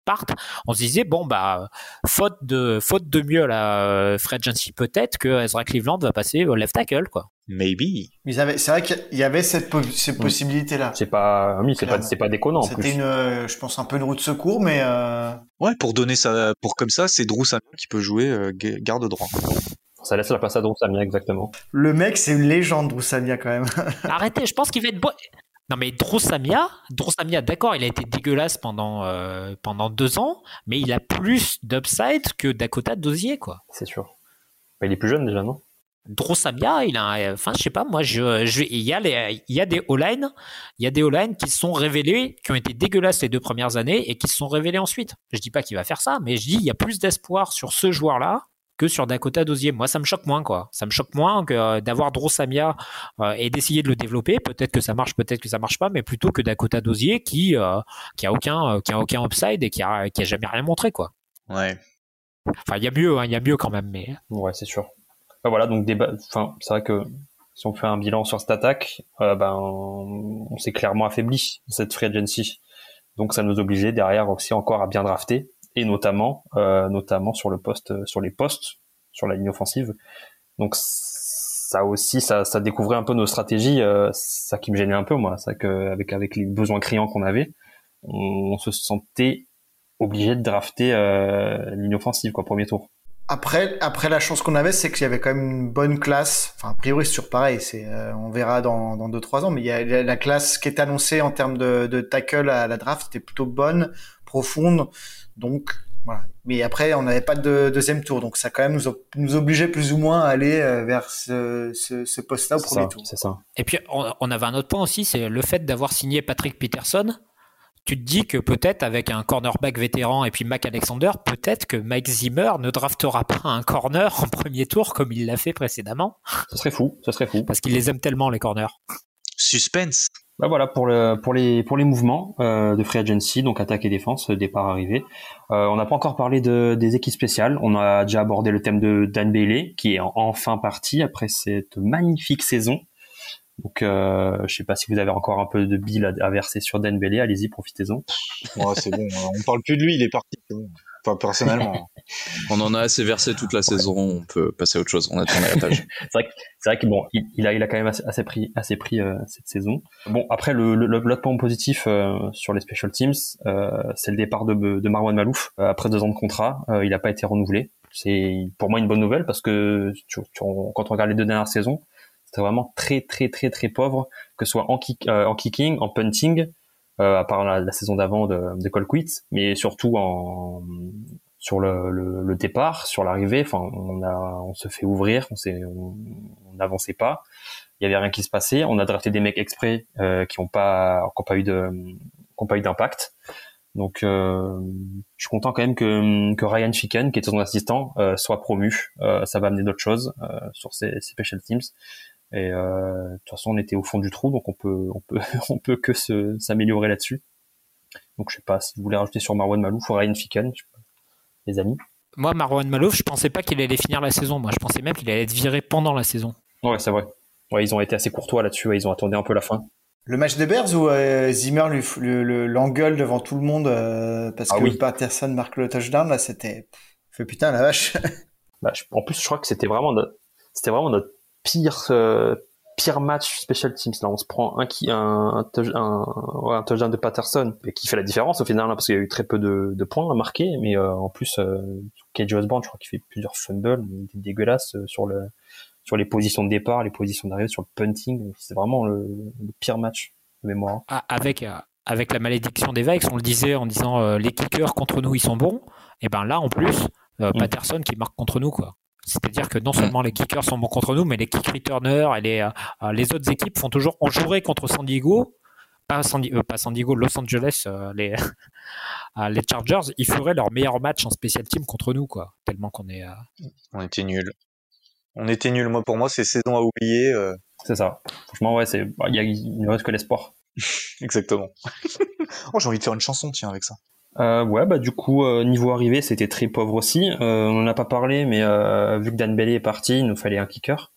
Raif on se disait bon bah faute de faute de mieux à la Fred Agency peut-être que Ezra Cleveland va passer au left tackle quoi.
Maybe.
c'est vrai qu'il y avait cette ces possibilités là.
C'est pas oui, c'est pas c'est pas déconnant
C'était une je pense un peu une route de secours mais euh,
Ouais, pour donner ça pour comme ça, c'est Drew Samia qui peut jouer euh, garde droit.
Ça laisse la place à Drew Samia exactement.
Le mec, c'est une légende Drew Samia quand même.
Arrêtez, je pense qu'il va être bon. Non mais Drosamia, Drosamia, d'accord, il a été dégueulasse pendant euh, pendant deux ans, mais il a plus d'upside que Dakota Dozier, quoi.
C'est sûr. Il est plus jeune déjà, non?
Drosamia, il a, enfin, je sais pas, moi, je, je, il y a les, il y a des O-line, il y a des O-line qui sont révélés, qui ont été dégueulasses les deux premières années et qui se sont révélés ensuite. Je dis pas qu'il va faire ça, mais je dis, il y a plus d'espoir sur ce joueur-là que sur Dakota Dosier. Moi, ça me choque moins, quoi. Ça me choque moins que euh, d'avoir Drosamia euh, et d'essayer de le développer. Peut-être que ça marche, peut-être que ça marche pas, mais plutôt que Dakota Dosier qui euh, qui a aucun qui a aucun upside et qui a qui a jamais rien montré, quoi.
Ouais.
Enfin, il y a mieux, hein, il y a mieux quand même, mais.
Ouais, c'est sûr. voilà, donc débat. Enfin, c'est vrai que si on fait un bilan sur cette attaque, ben on s'est clairement affaibli cette free agency. Donc ça nous obligeait derrière aussi encore à bien drafter et notamment euh, notamment sur le poste sur les postes sur la ligne offensive donc ça aussi ça, ça découvrait un peu nos stratégies euh, ça qui me gênait un peu moi ça que avec avec les besoins criants qu'on avait on, se sentait obligé de drafter euh, ligne offensive quoi premier tour
après, après la chance qu'on avait, c'est qu'il y avait quand même une bonne classe. Enfin, a priori, c'est sur pareil. C'est, euh, on verra dans dans deux trois ans. Mais la, classe qui est annoncée en termes de, de tackle à la draft, était plutôt bonne, profonde. Donc voilà. Mais après, on n'avait pas de deuxième tour, donc ça quand même nous, nous obligeait plus ou moins à aller euh, vers ce, ce, ce poste-là au premier tour.
C'est ça.
Et puis on, avait un autre point aussi, c'est le fait d'avoir signé Patrick Peterson. Tu te dis que peut-être avec un cornerback vétéran et puis Mac Alexander, peut-être que Mike Zimmer ne draftera pas un corner en premier tour comme il l'a fait précédemment.
Ce serait fou, ce serait fou.
Parce qu'il les aime tellement les corners.
Suspense.
Bah voilà pour le pour les pour les mouvements euh, de free agency donc attaque et défense départ arrivé. Euh, on n'a pas encore parlé de des équipes spéciales. On a déjà abordé le thème de Dan Bailey qui est enfin parti après cette magnifique saison. Donc euh, je sais pas si vous avez encore un peu de bile à, verser sur Dan Bailey, allez-y profitez-en.
c'est bon, on parle plus de lui, il est parti. Enfin, personnellement.
on en a assez versé toute la saison, on peut passer à autre chose, on a tourné la page.
c'est vrai que, c'est vrai que bon, il, a, il a quand même assez, pris, assez pris euh, cette saison. Bon, après, le, le, l'autre point positif euh, sur les special teams, euh, c'est le départ de, de Marwan Malouf. après deux ans de contrat, il n'a pas été renouvelé. C'est pour moi une bonne nouvelle parce que tu, quand on regarde les deux dernières saisons, c'était vraiment très très très très pauvre, que ce soit en, kick, en kicking, en punting, euh, à part la, saison d'avant de, de Colquitt, mais surtout en sur le, le, départ, sur l'arrivée. Enfin, on a, on se fait ouvrir, on s'est, on n'avançait pas. il y avait rien qui se passait. On a drafté des mecs exprès euh, qui ont pas, qui ont pas eu de, qui ont pas eu d'impact. Donc, euh, je suis content quand même que, que Ryan Ficken, qui était son assistant, euh, soit promu. Euh, ça va amener d'autres choses euh, sur ces, ces special teams. Et de toute façon, on était au fond du trou, donc on peut, on peut, on peut que s'améliorer là-dessus. Donc, je sais pas si vous voulez rajouter sur Marwan Malouf ou Ryan Ficken, les amis.
Moi, Marwan Malouf, je pensais pas qu'il allait finir la saison. Moi, je pensais même qu'il allait être viré pendant la saison.
Ouais, c'est vrai. Ouais, ils ont été assez courtois là-dessus. ils ont attendu un peu la fin.
Le match des Bears où euh, Zimmer l'engueule devant tout le monde euh, parce ah que Patterson marque le touchdown, là, c'était. Fait putain la vache.
bah, en plus, je crois que c'était vraiment, c'était vraiment notre pire, euh, pire match special teams. Là, on se prend un qui, un, un, un, touchdown de Patterson, qui fait la différence au final, hein, parce qu'il y a eu très peu de, de points à marquer, mais en plus, euh, KJ Osborne, je crois qu'il fait plusieurs fumbles, dégueulasse sur le, sur les positions de départ, les positions d'arrivée, sur le punting. C'est vraiment le, pire match de mémoire.
Ah, avec, euh, avec la malédiction des Vikes, on le disait en disant euh, les kickers contre nous ils sont bons. Et ben là en plus, euh, mm. Patterson qui marque contre nous quoi. C'est-à-dire que non seulement les kickers sont bons contre nous, mais les kick returners et les, les autres équipes font toujours. On jouerait contre San Diego, pas San, pas San Diego, Los Angeles, les, les Chargers, ils feraient leur meilleur match en special team contre nous, quoi. Tellement qu'on est.
On était nuls on était nul. Moi, pour moi, c'est saison à oublier. Euh.
C'est ça. Franchement, ouais, c'est, bah, il y a, il ne reste que l'espoir.
Exactement. oh, j'ai envie de faire une chanson, tiens, avec ça.
Euh, ouais, bah du coup, euh, niveau arrivé, c'était très pauvre aussi. on n'en a pas parlé, mais vu que Dan Bailey est parti, il nous fallait un kicker.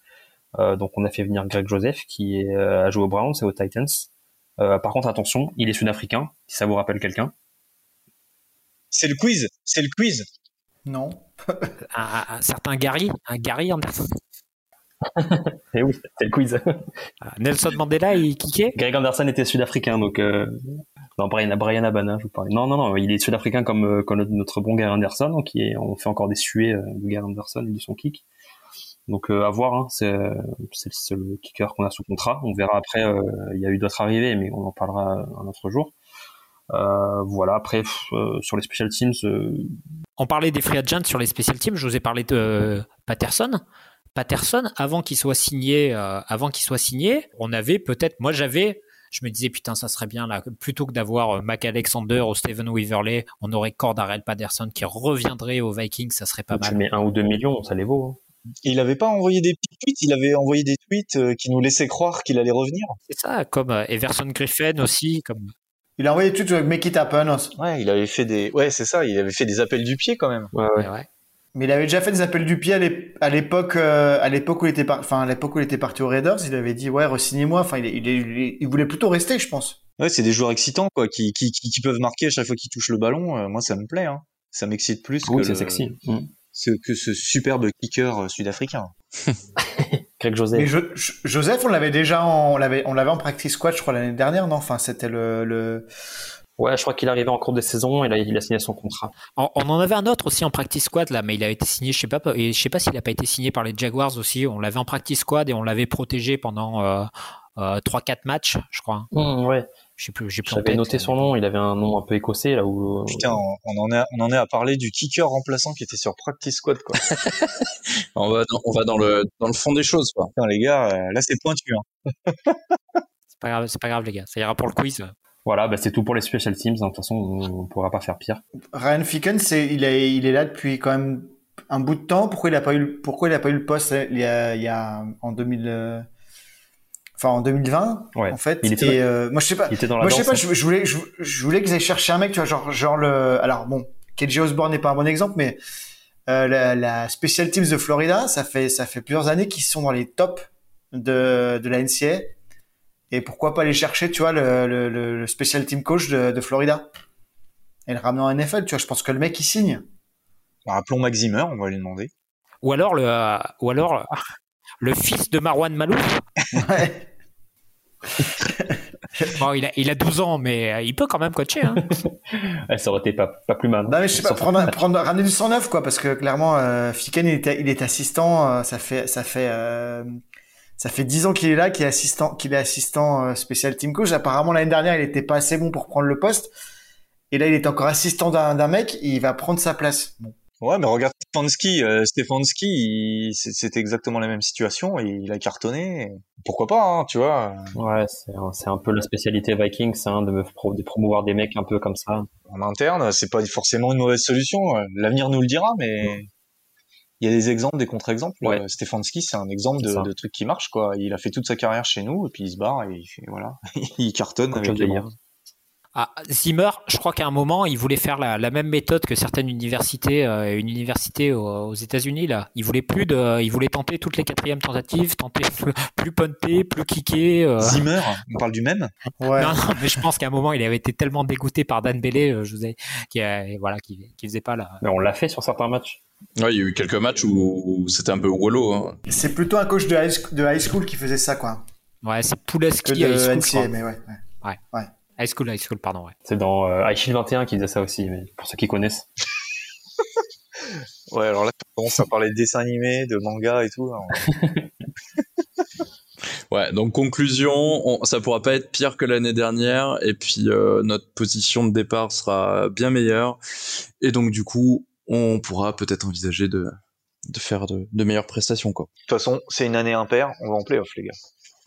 donc on a fait venir Greg Joseph, qui est, a joué aux Browns et aux Titans. par contre, attention, il est sud-africain, si ça vous rappelle quelqu'un.
C'est le quiz, c'est le quiz.
Non.
un, certain Gary, un Gary Anderson.
Et eh oui, c'est le quiz.
Ah, Nelson Mandela, il kickait
Greg Anderson était sud-africain, donc euh... non, Brian, Brian Abana, je vous parle. Non, non, non, il est sud-africain comme, euh, comme notre bon Gary Anderson, donc on fait encore des suées euh, de Gary Anderson et de son kick. Donc euh, à voir, hein, c'est le kicker qu'on a sous contrat. On verra après. Il y a eu d'autres arrivées, mais on en parlera un autre jour. Euh, voilà. Après, sur les special teams.
On parlait des free agents sur les special teams. Je vous ai parlé de Patterson. Patterson, avant qu'il soit signé, avant qu'il soit signé, on avait peut-être, moi j'avais, je me disais putain ça serait bien là, plutôt que d'avoir Mac Alexander ou Steven Weaverley, on aurait Cordarel Patterson qui reviendrait aux Vikings, ça serait pas mal.
Tu mets un ou deux millions, ça les vaut.
Hein. Il avait pas envoyé des tweets, il avait envoyé des tweets qui nous laissaient croire qu'il allait revenir.
C'est ça, comme Everson Griffin aussi, comme
il a envoyé tout avec Make It Happen.
Ouais, il avait fait des, ouais, c'est ça, il avait fait des appels du pied quand même.
Ouais, ouais.
Mais il avait déjà fait des appels du pied à l'époque, euh, à l'époque où il était, enfin, à l'époque où il était parti aux Raiders, il avait dit, ouais, re-signez-moi. Enfin, il, il, il, voulait plutôt rester, je pense.
Ouais, c'est des joueurs excitants, quoi, qui, qui, qui, peuvent marquer à chaque fois qu'ils touchent le ballon. Euh, moi, ça me plaît, hein. Ça m'excite plus.
Oui, c'est sexy. Mm.
Ce, que ce superbe kicker euh, sud-africain.
Greg Joseph.
Mais Joseph, on l'avait déjà en, on l'avait, on l'avait en practice squad, je crois, l'année dernière, non? Enfin, c'était le, le...
Ouais, je crois qu'il arrivait en cours de saison et là, il a signé son contrat.
On, en avait un autre aussi en practice squad là, mais il a été signé, je sais pas, et je sais pas s'il a pas été signé par les Jaguars aussi. On l'avait en practice squad et on l'avait protégé pendant euh, euh, 3-4 matchs, je crois.
Mmh, ouais.
Je sais plus, j'ai
J'avais noté son nom, il avait un nom un peu écossais là où.
Putain, on, en est, on en est à parler du kicker remplaçant qui était sur practice squad quoi.
on va, dans, on va dans le dans le fond des choses quoi.
Putain, les gars, euh, là c'est pointu. Hein.
c'est pas grave, c'est pas grave les gars, ça ira pour le quiz.
Voilà, bah c'est tout pour les special teams. Hein. De toute façon, on, pourra pas faire pire.
Ryan Ficken, c'est il est il est là depuis quand même un bout de temps. Pourquoi il a pas eu pourquoi il a pas eu le poste il y a, il y a en 2000 enfin en 2020 en fait? Il était et euh, moi je sais pas moi je sais pas je, voulais je, voulais qu'ils aient cherché un mec tu vois genre genre le alors bon KJ Osborne n'est pas un bon exemple mais euh, la, la, special teams de Florida ça fait ça fait plusieurs années qu'ils sont dans les tops de de la NCA et pourquoi pas aller chercher tu vois le, le, le special team coach de, de, Florida et le ramener en NFL tu vois je pense que le mec il signe
bah, appelons Maximer on va lui demander
ou alors le ou alors le fils de Marwan Malouf ouais. bon, il a, il a 12 ans, mais euh, il peut quand même coacher. Hein.
ça aurait été pas, pas plus mal.
Non, mais je sais pas, prendre, prendre, ramener du 109, quoi, parce que clairement, euh, Fiken, il est, il est assistant, euh, ça fait, ça fait, euh, ça fait 10 ans qu'il est là, qu'il est assistant, qu'il est assistant euh, spécial team coach. Apparemment, l'année dernière, il était pas assez bon pour prendre le poste. Et là, il est encore assistant d'un mec, il va prendre sa place. Bon.
Ouais, mais regarde Stefanski. Euh, Stefanski, c'était exactement la même situation et il a cartonné. Pourquoi pas, hein, tu vois
Ouais, c'est un peu la spécialité Vikings, hein, de, me de promouvoir des mecs un peu comme ça.
En interne, c'est pas forcément une mauvaise solution. L'avenir nous le dira, mais il y a des exemples, des contre-exemples. Ouais. Stefanski, c'est un exemple de, de, truc qui marche, quoi. Il a fait toute sa carrière chez nous et puis il se barre et il fait, voilà, il cartonne avec les
ah, Zimmer, je crois qu'à un moment, il voulait faire la, la même méthode que certaines universités, euh, une université aux, États-Unis là. Il voulait plus de, il voulait tenter toutes les quatrièmes tentatives, tenter plus, punter, plus kicker. Euh.
Zimmer, on parle du même?
Ouais. Non, non, mais je pense qu'à un moment, il avait été tellement dégoûté par Dan Bellé, euh, je vous ai, qui voilà, qui, qui faisait pas la.
Mais on l'a fait sur certains matchs.
Ouais, il y a eu quelques matchs où, c'était un peu wallow. Hein.
C'est plutôt un coach de high, de high school qui faisait ça, quoi.
Ouais, c'est Pouleski
high school. mais ouais.
ouais. ouais. High School, High School, pardon, ouais.
C'est dans euh, High Shield 21 qui disait ça aussi, mais pour ceux qui connaissent.
ouais, alors là, on commence à parler de dessins animés, de manga et tout.
ouais, donc conclusion, on, ça pourra pas être pire que l'année dernière, et puis euh, notre position de départ sera bien meilleure, et donc du coup, on pourra peut-être envisager de, de faire de, de meilleures prestations, quoi.
De toute façon, c'est une année impaire, on va en playoff, les gars.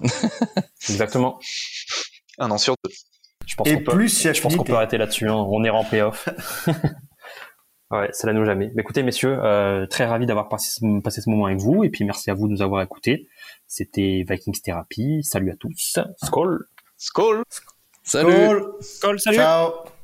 Exactement.
Un an sur deux.
Je pense et plus
peut, je pense qu'on peut arrêter là-dessus. Hein. On est en playoff. ouais, c'est la nous jamais. Mais écoutez, messieurs, euh, très ravi d'avoir passé, ce moment avec vous. Et puis merci à vous de nous avoir écoutés. C'était Vikings Therapy. Salut à tous. Skol.
Skol.
Salut.
Skol. salut. Ciao.